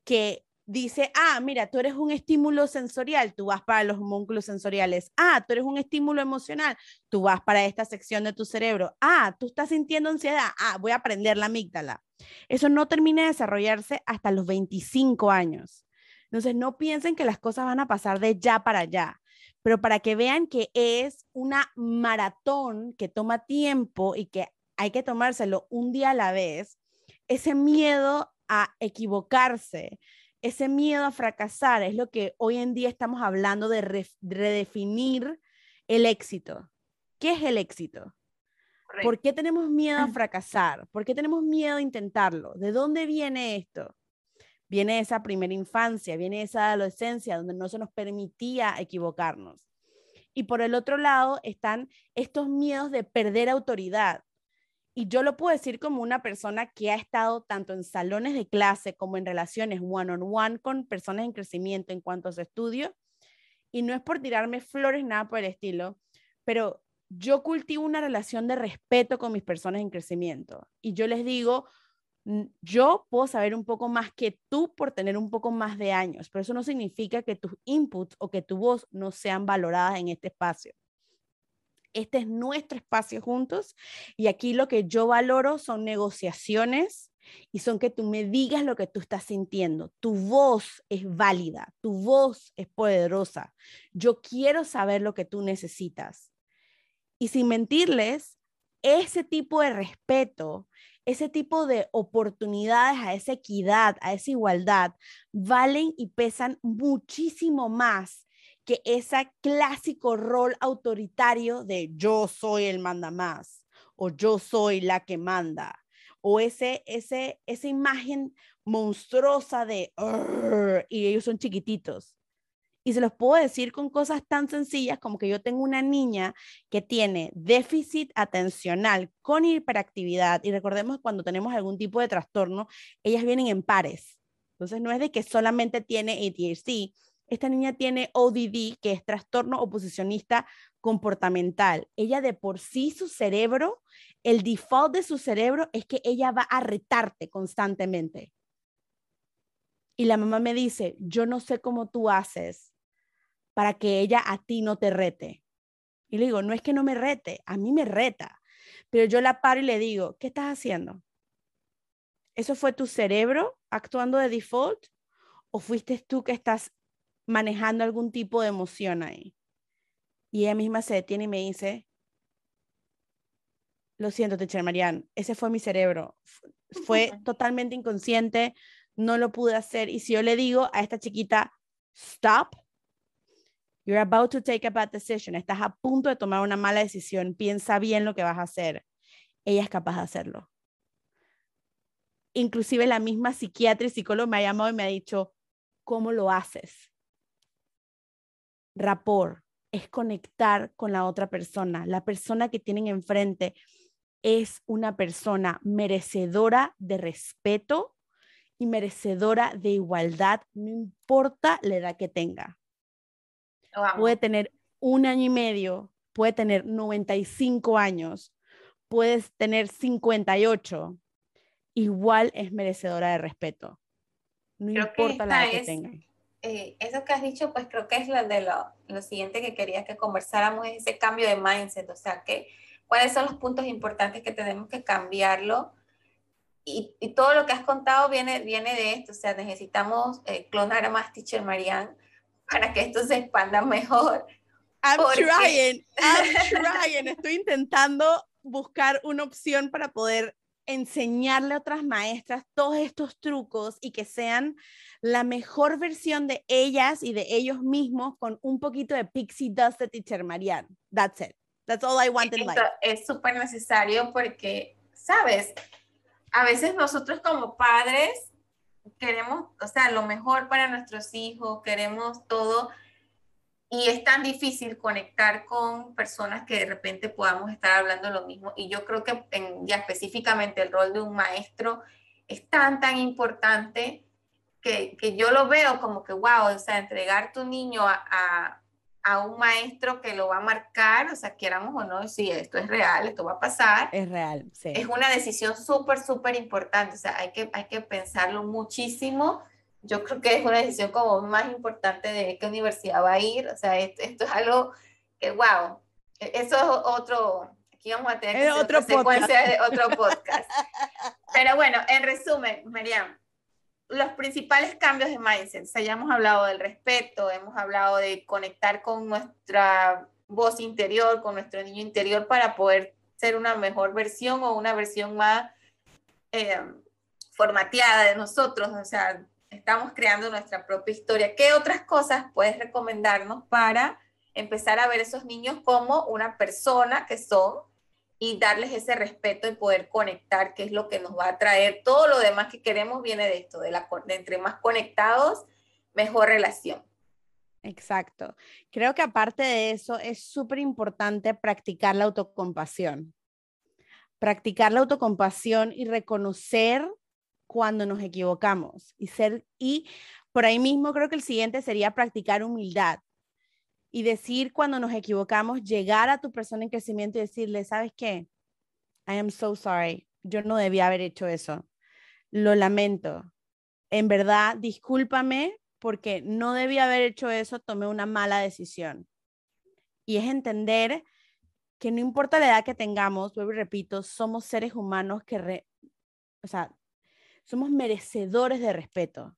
que dice, ah, mira, tú eres un estímulo sensorial, tú vas para los homúnculos sensoriales. Ah, tú eres un estímulo emocional, tú vas para esta sección de tu cerebro. Ah, tú estás sintiendo ansiedad. Ah, voy a aprender la amígdala. Eso no termina de desarrollarse hasta los 25 años. Entonces, no piensen que las cosas van a pasar de ya para allá, pero para que vean que es una maratón que toma tiempo y que hay que tomárselo un día a la vez, ese miedo a equivocarse, ese miedo a fracasar es lo que hoy en día estamos hablando de redefinir el éxito. ¿Qué es el éxito? ¿Por qué tenemos miedo a fracasar? ¿Por qué tenemos miedo a intentarlo? ¿De dónde viene esto? viene esa primera infancia, viene esa adolescencia donde no se nos permitía equivocarnos. Y por el otro lado están estos miedos de perder autoridad. Y yo lo puedo decir como una persona que ha estado tanto en salones de clase como en relaciones one-on-one con personas en crecimiento en cuanto a su estudio. Y no es por tirarme flores, nada por el estilo, pero yo cultivo una relación de respeto con mis personas en crecimiento. Y yo les digo, yo puedo saber un poco más que tú por tener un poco más de años, pero eso no significa que tus inputs o que tu voz no sean valoradas en este espacio. Este es nuestro espacio juntos y aquí lo que yo valoro son negociaciones y son que tú me digas lo que tú estás sintiendo. Tu voz es válida, tu voz es poderosa. Yo quiero saber lo que tú necesitas. Y sin mentirles, ese tipo de respeto ese tipo de oportunidades, a esa equidad, a esa igualdad, valen y pesan muchísimo más que ese clásico rol autoritario de yo soy el manda más o yo soy la que manda o ese, ese, esa imagen monstruosa de y ellos son chiquititos. Y se los puedo decir con cosas tan sencillas como que yo tengo una niña que tiene déficit atencional con hiperactividad. Y recordemos cuando tenemos algún tipo de trastorno, ellas vienen en pares. Entonces no es de que solamente tiene ADHD. Esta niña tiene ODD, que es trastorno oposicionista comportamental. Ella de por sí, su cerebro, el default de su cerebro es que ella va a retarte constantemente. Y la mamá me dice, yo no sé cómo tú haces para que ella a ti no te rete. Y le digo, no es que no me rete, a mí me reta. Pero yo la paro y le digo, ¿qué estás haciendo? ¿Eso fue tu cerebro actuando de default? ¿O fuiste tú que estás manejando algún tipo de emoción ahí? Y ella misma se detiene y me dice, lo siento, teacher Marianne, ese fue mi cerebro. Fue totalmente inconsciente, no lo pude hacer. Y si yo le digo a esta chiquita, stop, you're about to take a bad decision, estás a punto de tomar una mala decisión, piensa bien lo que vas a hacer, ella es capaz de hacerlo. Inclusive la misma psiquiatra y psicólogo me ha llamado y me ha dicho, ¿cómo lo haces? Rapor es conectar con la otra persona. La persona que tienen enfrente es una persona merecedora de respeto y merecedora de igualdad, no importa la edad que tenga. Puede tener un año y medio, puede tener 95 años, puedes tener 58, igual es merecedora de respeto. No importa la edad que tenga. Eh, eso que has dicho, pues creo que es lo, de lo, lo siguiente que quería que conversáramos, es ese cambio de mindset, o sea, que cuáles son los puntos importantes que tenemos que cambiarlo. Y, y todo lo que has contado viene, viene de esto, o sea, necesitamos eh, clonar a más Teacher Marianne para que esto se expanda mejor. I'm trying, I'm trying, estoy intentando buscar una opción para poder enseñarle a otras maestras todos estos trucos y que sean la mejor versión de ellas y de ellos mismos con un poquito de pixie dust de Teacher Marianne. That's it. That's all I want in life. Es súper necesario porque, ¿sabes? A veces nosotros como padres queremos, o sea, lo mejor para nuestros hijos, queremos todo, y es tan difícil conectar con personas que de repente podamos estar hablando lo mismo. Y yo creo que en, ya específicamente el rol de un maestro es tan, tan importante que, que yo lo veo como que, wow, o sea, entregar tu niño a, a un maestro que lo va a marcar, o sea, quieramos o no, si esto es real, esto va a pasar. Es real, sí. Es una decisión súper, súper importante, o sea, hay que, hay que pensarlo muchísimo. Yo creo que es una decisión como más importante de qué universidad va a ir, o sea, esto, es algo que, wow, e, eso es otro, aquí vamos a tener otro secuencia de otro podcast. Pero bueno, en resumen, Miriam, los principales cambios de mindset. O sea, ya hemos hablado del respeto, hemos hablado de conectar con nuestra voz interior, con nuestro niño interior para poder ser una mejor versión o una versión más eh, formateada de nosotros. O sea, estamos creando nuestra propia historia. ¿Qué otras cosas puedes recomendarnos para empezar a ver a esos niños como una persona que son y darles ese respeto y poder conectar, que es lo que nos va a traer. Todo lo demás que queremos viene de esto, de, la, de entre más conectados, mejor relación. Exacto. Creo que aparte de eso, es súper importante practicar la autocompasión. Practicar la autocompasión y reconocer cuando nos equivocamos y ser y por ahí mismo creo que el siguiente sería practicar humildad y decir cuando nos equivocamos, llegar a tu persona en crecimiento y decirle, ¿sabes qué? I am so sorry. Yo no debía haber hecho eso. Lo lamento. En verdad, discúlpame porque no debía haber hecho eso, tomé una mala decisión. Y es entender que no importa la edad que tengamos, vuelvo y repito, somos seres humanos que, o sea, somos merecedores de respeto.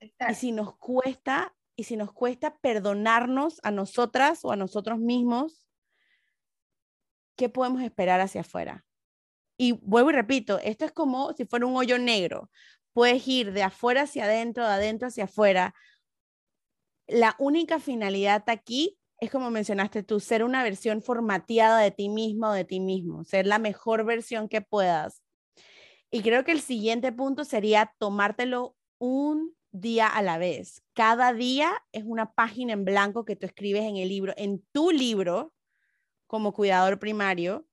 Y si nos cuesta, y si nos cuesta perdonarnos a nosotras o a nosotros mismos, ¿qué podemos esperar hacia afuera? Y vuelvo y repito, esto es como si fuera un hoyo negro. Puedes ir de afuera hacia adentro, de adentro hacia afuera. La única finalidad aquí es como mencionaste tú, ser una versión formateada de ti mismo o de ti mismo, ser la mejor versión que puedas. Y creo que el siguiente punto sería tomártelo un día a la vez. Cada día es una página en blanco que tú escribes en el libro, en tu libro como cuidador primario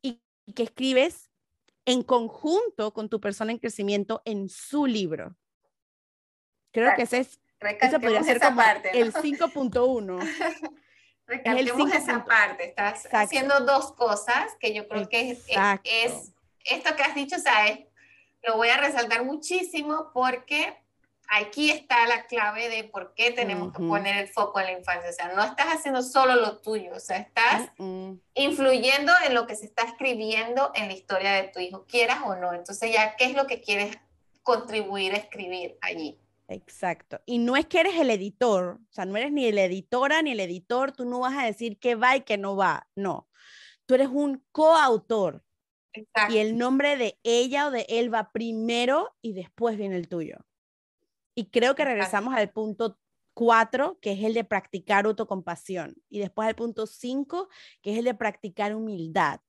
y que escribes en conjunto con tu persona en crecimiento en su libro. Creo que ese es eso podría ser como parte, el 5.1. Recalquemos esa parte. Estás haciendo dos cosas que yo creo que es, es, esto que has dicho, o lo voy a resaltar muchísimo porque aquí está la clave de por qué tenemos que poner el foco en la infancia. O sea, no estás haciendo solo lo tuyo, o sea, estás influyendo en lo que se está escribiendo en la historia de tu hijo, quieras o no. Entonces, ya, ¿qué es lo que quieres contribuir a escribir allí? Exacto. Y no es que eres el editor, o sea, no eres ni la editora ni el editor, tú no vas a decir qué va y qué no va, no. Tú eres un coautor. Y el nombre de ella o de él va primero y después viene el tuyo. Y creo que regresamos al punto cuatro, que es el de practicar autocompasión. Y después al punto cinco, que es el de practicar humildad.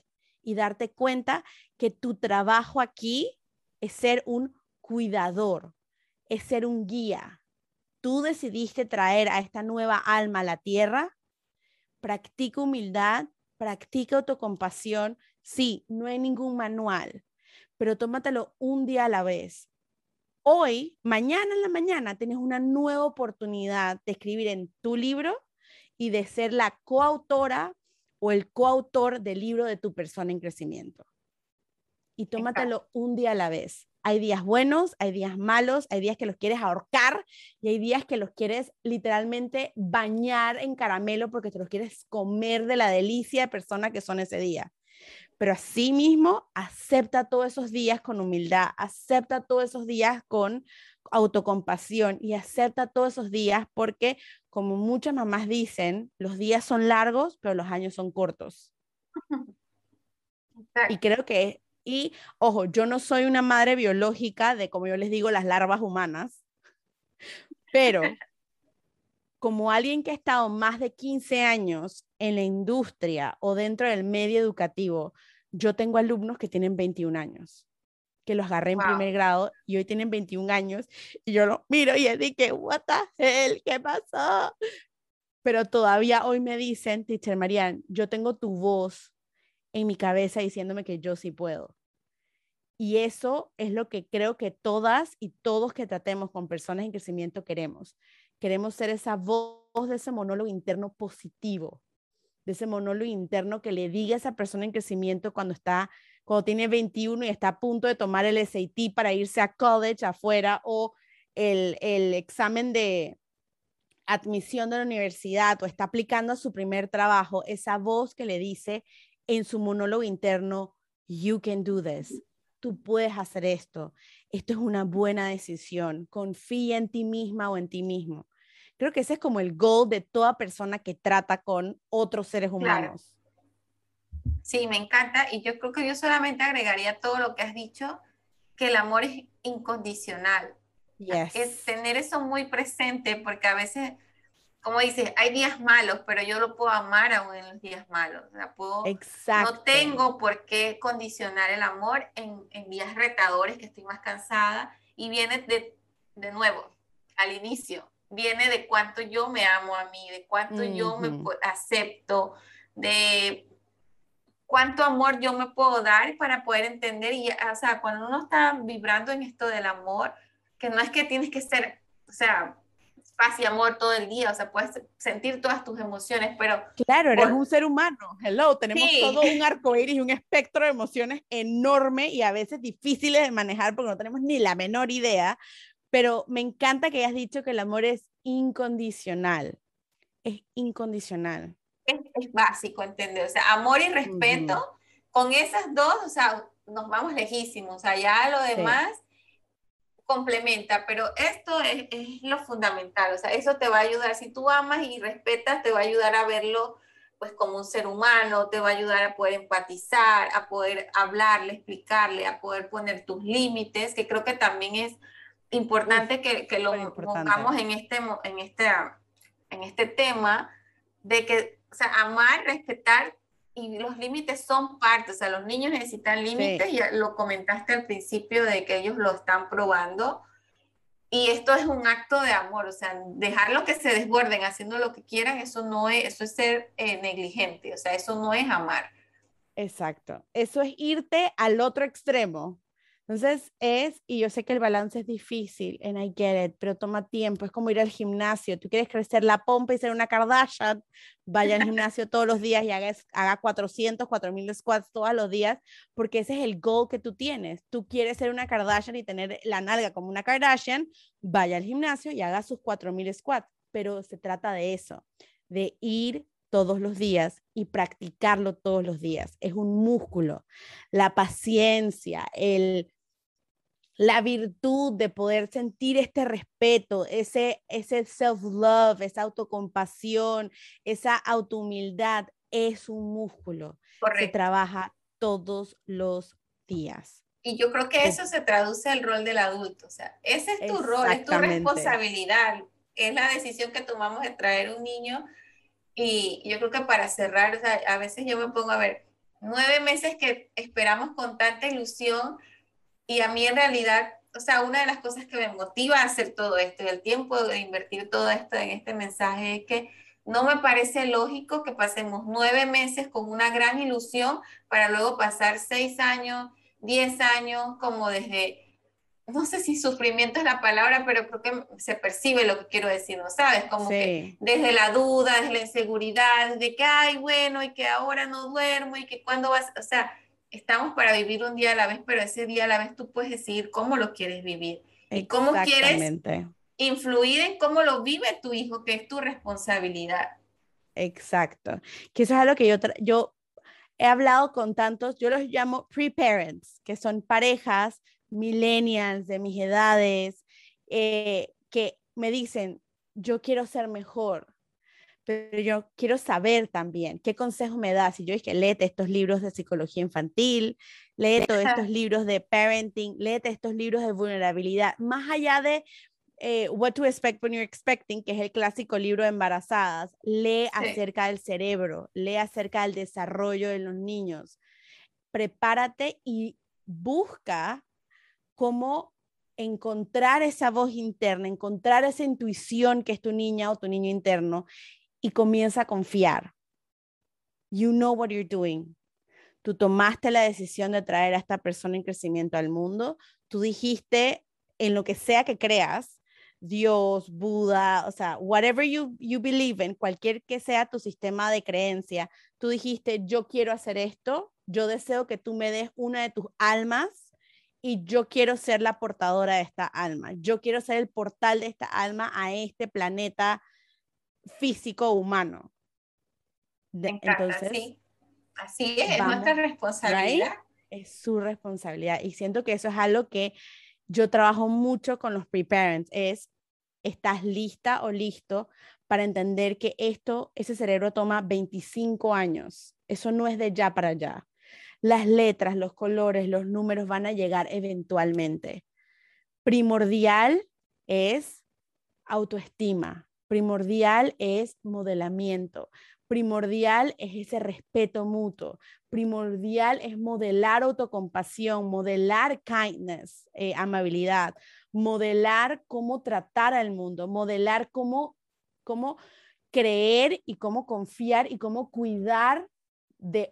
Y darte cuenta que tu trabajo aquí es ser un cuidador, es ser un guía. Tú decidiste traer a esta nueva alma a la tierra. Practica humildad, practica autocompasión. Sí, no hay ningún manual, pero tómatelo un día a la vez. Hoy, mañana en la mañana, tienes una nueva oportunidad de escribir en tu libro y de ser la coautora o el coautor del libro de tu persona en crecimiento. Y tómatelo un día a la vez. Hay días buenos, hay días malos, hay días que los quieres ahorcar y hay días que los quieres literalmente bañar en caramelo porque te los quieres comer de la delicia de persona que son ese día. Pero mismo acepta todos esos días con humildad, acepta todos esos días con autocompasión y acepta todos esos días porque, como muchas mamás dicen, los días son largos, pero los años son cortos. Y creo que y ojo, yo no soy una madre biológica de, como yo les digo, las larvas humanas, pero como alguien que ha estado más de 15 años en la industria o dentro del medio educativo, yo tengo alumnos que tienen 21 años, que los agarré en primer grado y hoy tienen 21 años y yo lo miro y digo que, what the hell, ¿qué pasó? Pero todavía hoy me dicen, teacher Marian, yo tengo tu voz en mi cabeza diciéndome que yo sí puedo. Y eso es lo que creo que todas y todos que tratemos con personas en crecimiento queremos. Queremos ser esa voz de ese monólogo interno positivo, de ese monólogo interno que le diga a esa persona en crecimiento cuando está, cuando tiene 21 y está a punto de tomar el SAT para irse a college afuera o el, el examen de admisión de la universidad o está aplicando a su primer trabajo, esa voz que le dice, en su monólogo interno, you can do this, tú puedes hacer esto, esto es una buena decisión, confía en ti misma o en ti mismo. Creo que ese es como el goal de toda persona que trata con otros seres humanos. Sí, me encanta y yo creo que yo solamente agregaría todo lo que has dicho, que el amor es incondicional. Es tener eso muy presente porque a veces como dices, hay días malos, pero yo lo puedo amar aún en los días malos. puedo, No tengo por qué condicionar el amor en, en, días retadores que estoy más cansada y viene de, de nuevo, al inicio, viene de cuánto yo me amo a mí, de cuánto yo me acepto, de cuánto amor yo me puedo dar para poder entender. Y, o sea, cuando uno está vibrando en esto del amor, que no es que tienes que ser, o sea, paz y amor todo el día, o sea, puedes sentir todas tus emociones, pero... Claro, eres un ser humano, hello, tenemos todo un arco iris y un espectro de emociones enorme y a veces difíciles de manejar porque no tenemos ni la menor idea, pero me encanta que hayas dicho que el amor es incondicional, es incondicional. Es, básico entender, o sea, amor y respeto, con esas dos, o sea, nos vamos lejísimos, o sea, ya lo demás complementa, pero esto es, es, lo fundamental, o sea, eso te va a ayudar, si tú amas y respetas, te va a ayudar a verlo pues como un ser humano, te va a ayudar a poder empatizar, a poder hablarle, explicarle, a poder poner tus límites, que creo que también es importante que, que, lo pongamos en este, en, este, en este tema, de que, o sea, amar, respetar y los límites son parte, o sea, los niños necesitan límites, ya lo comentaste al principio de que ellos lo están probando. Y esto es un acto de amor, o sea, dejarlo que se desborden haciendo lo que quieran, eso no es, eso es ser eh, negligente, o sea, eso no es amar. Exacto, eso es irte al otro extremo. Entonces es, y yo sé que el balance es difícil, en I get it, pero toma tiempo, es como ir al gimnasio, tú quieres crecer la pompa y ser una Kardashian, vaya al gimnasio todos los días y haga, haga 400, 4000 squats todos los días, porque ese es el goal que tú tienes. Tú quieres ser una Kardashian y tener la nalga como una Kardashian, vaya al gimnasio y haga sus 4000 squats, pero se trata de eso, de ir todos los días y practicarlo todos los días. Es un músculo. La paciencia, el, la virtud de poder sentir este respeto, ese, ese self-love, esa autocompasión, esa autohumildad, es un músculo. Se trabaja todos los días. Y yo creo que eso se traduce al rol del adulto. O sea, ese es tu rol, es tu responsabilidad. Es la decisión que tomamos de traer un niño. Y yo creo que para cerrar, a veces yo me pongo a ver, nueve meses que esperamos con tanta ilusión y a mí en realidad, o sea, una de las cosas que me motiva a hacer todo esto y el tiempo de invertir todo esto en este mensaje es que no me parece lógico que pasemos nueve meses con una gran ilusión para luego pasar seis años, diez años, como desde, no sé si sufrimiento es la palabra, pero creo que se percibe lo que quiero decir, ¿no sabes? Como que desde la duda, desde la inseguridad, de que, ay, bueno, y que ahora no duermo, y que cuando vas, o sea, estamos para vivir un día a la vez, pero ese día a la vez tú puedes decidir cómo lo quieres vivir y cómo quieres influir en cómo lo vive tu hijo, que es tu responsabilidad. Exacto. Que eso es algo que yo, yo he hablado con tantos, yo los llamo pre-parents, que son parejas millennials de mis edades, eh, que me dicen, yo quiero ser mejor, pero yo quiero saber también qué consejo me das. Si yo dije, léete estos libros de psicología infantil, léete estos libros de parenting, léete estos libros de vulnerabilidad, más allá de eh, What to Expect When You're Expecting, que es el clásico libro de embarazadas, lee acerca del cerebro, lee acerca del desarrollo de los niños. Prepárate y busca cómo encontrar esa voz interna, encontrar esa intuición que es tu niña o tu niño interno y comienza a confiar. You know what you're doing. Tú tomaste la decisión de traer a esta persona en crecimiento al mundo. Tú dijiste en lo que sea que creas, Dios, Buda, o sea, whatever you, you believe in, cualquier que sea tu sistema de creencia, tú dijiste, yo quiero hacer esto, yo deseo que tú me des una de tus almas y yo quiero ser la portadora de esta alma, yo quiero ser el portal de esta alma a este planeta físico humano. entonces, así es, es nuestra responsabilidad. Es su responsabilidad y siento que eso es algo que yo trabajo mucho con los pre-parents, es estás lista o listo para entender que esto, ese cerebro toma 25 años. Eso no es de ya para allá. Las letras, los colores, los números van a llegar eventualmente. Primordial es autoestima, primordial es modelamiento, primordial es ese respeto mutuo, primordial es modelar autocompasión, modelar kindness, eh, amabilidad, modelar cómo tratar al mundo, modelar cómo, cómo creer y cómo confiar y cómo cuidar de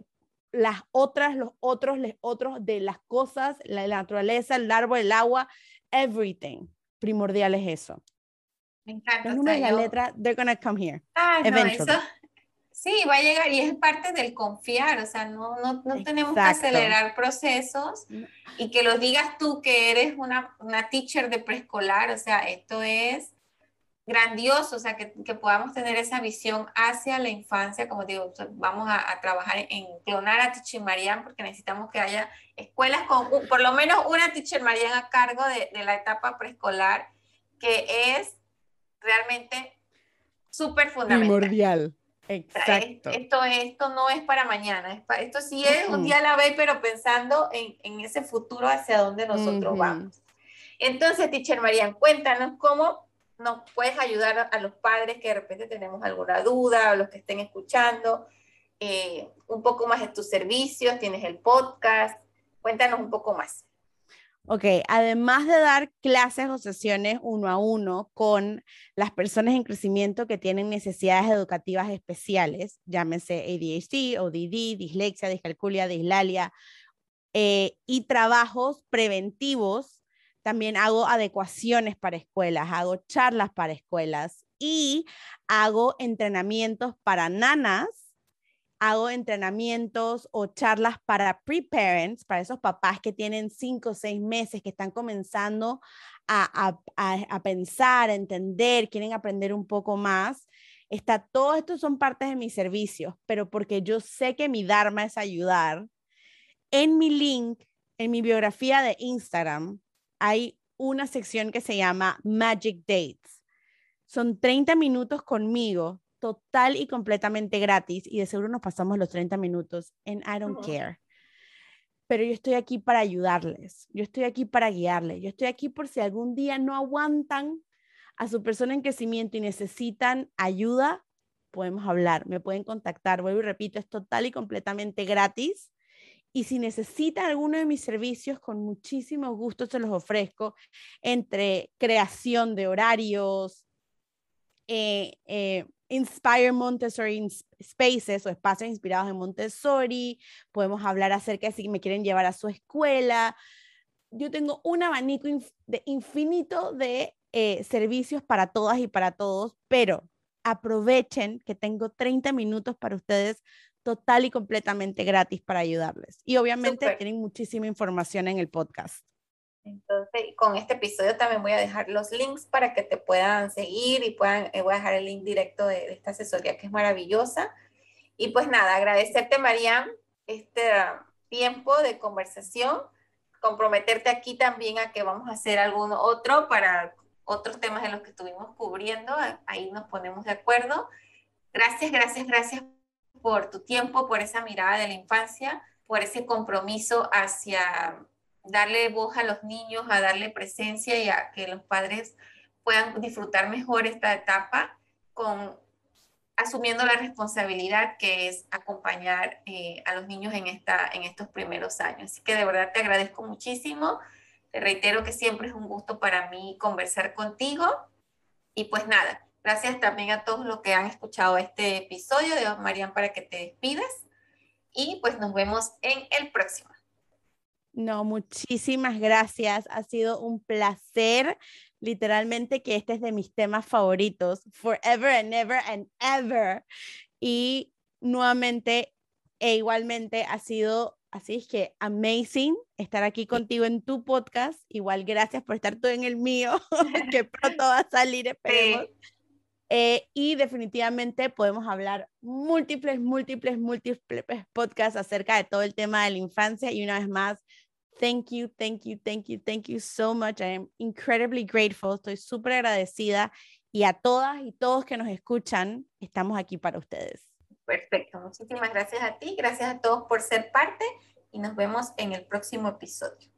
las otras, los otros, los otros, de las cosas, la, naturaleza, el árbol, el agua, everything. Primordial es eso. Me encanta. Los números la letra, they're gonna come here. Ah, eventually. Sí, va a llegar y es parte del confiar, o sea, no, no, no tenemos que acelerar procesos y que lo digas tú que eres una, una teacher de preescolar, o sea, esto es grandioso, o sea, que, que, podamos tener esa visión hacia la infancia, como digo, vamos a, a trabajar en clonar a Teacher Marian porque necesitamos que haya escuelas con por lo menos una Teacher Marian a cargo de, de la etapa preescolar, que es realmente súper fundamental. Primordial. Exacto. Esto, esto no es para mañana, esto sí es un día a la vez, pero pensando en, en ese futuro hacia donde nosotros vamos. Entonces, teacher Marian, cuéntanos cómo nos puedes ayudar a, los padres que de repente tenemos alguna duda, o los que estén escuchando, eh, un poco más de tus servicios, tienes el podcast, cuéntanos un poco más. Ok, además de dar clases o sesiones uno a uno con las personas en crecimiento que tienen necesidades educativas especiales, llámese ADHD, ODD, dislexia, discalculia, dislalia, eh, y trabajos preventivos, también hago adecuaciones para escuelas, hago charlas para escuelas y hago entrenamientos para nanas hago entrenamientos o charlas para pre-parents, para esos papás que tienen cinco o seis meses, que están comenzando a, pensar, a entender, quieren aprender un poco más. Está, todo esto son partes de mis servicios, pero porque yo sé que mi Dharma es ayudar. En mi link, en mi biografía de Instagram, hay una sección que se llama Magic Dates. Son 30 minutos conmigo total y completamente gratis y de seguro nos pasamos los 30 minutos en I don't care. pero yo estoy aquí para ayudarles, yo estoy aquí para guiarles, yo estoy aquí por si algún día no aguantan a su persona en crecimiento y necesitan ayuda, podemos hablar, me pueden contactar, vuelvo y repito, es total y completamente gratis. Y si necesitan alguno de mis servicios, con muchísimo gusto se los ofrezco entre creación de horarios, eh, eh, Inspire Montessori Spaces o espacios inspirados en Montessori. Podemos hablar acerca de si me quieren llevar a su escuela. Yo tengo un abanico de infinito de eh, servicios para todas y para todos, pero aprovechen que tengo 30 minutos para ustedes total y completamente gratis para ayudarles. Y obviamente tienen muchísima información en el podcast. Entonces, con este episodio también voy a dejar los links para que te puedan seguir y puedan, eh, voy a dejar el link directo de, esta asesoría que es maravillosa. Y pues nada, agradecerte, Mariam, este tiempo de conversación, comprometerte aquí también a que vamos a hacer algún otro para otros temas en los que estuvimos cubriendo, ahí nos ponemos de acuerdo. Gracias, gracias, gracias por tu tiempo, por esa mirada de la infancia, por ese compromiso hacia darle voz a los niños, a darle presencia y a que los padres puedan disfrutar mejor esta etapa con asumiendo la responsabilidad que es acompañar eh, a los niños en, esta, en estos primeros años. Así que de verdad te agradezco muchísimo. Te reitero que siempre es un gusto para mí conversar contigo. Y pues nada, gracias también a todos los que han escuchado este episodio de Marian para que te despidas. Y pues nos vemos en el próximo. No, muchísimas gracias. Ha sido un placer. Literalmente que este es de mis temas favoritos, forever and ever and ever. Y nuevamente e igualmente ha sido, así es que amazing estar aquí contigo en tu podcast. Igual gracias por estar tú en el mío, que pronto va a salir, esperemos. Eh, y definitivamente podemos hablar múltiples, múltiples, múltiples podcasts acerca de todo el tema de la infancia. Y una vez más, thank you, thank you, thank you, thank you so much. I am incredibly grateful. Estoy súper agradecida. Y a todas y todos que nos escuchan, estamos aquí para ustedes. Perfecto. Muchísimas gracias a ti. Gracias a todos por ser parte y nos vemos en el próximo episodio.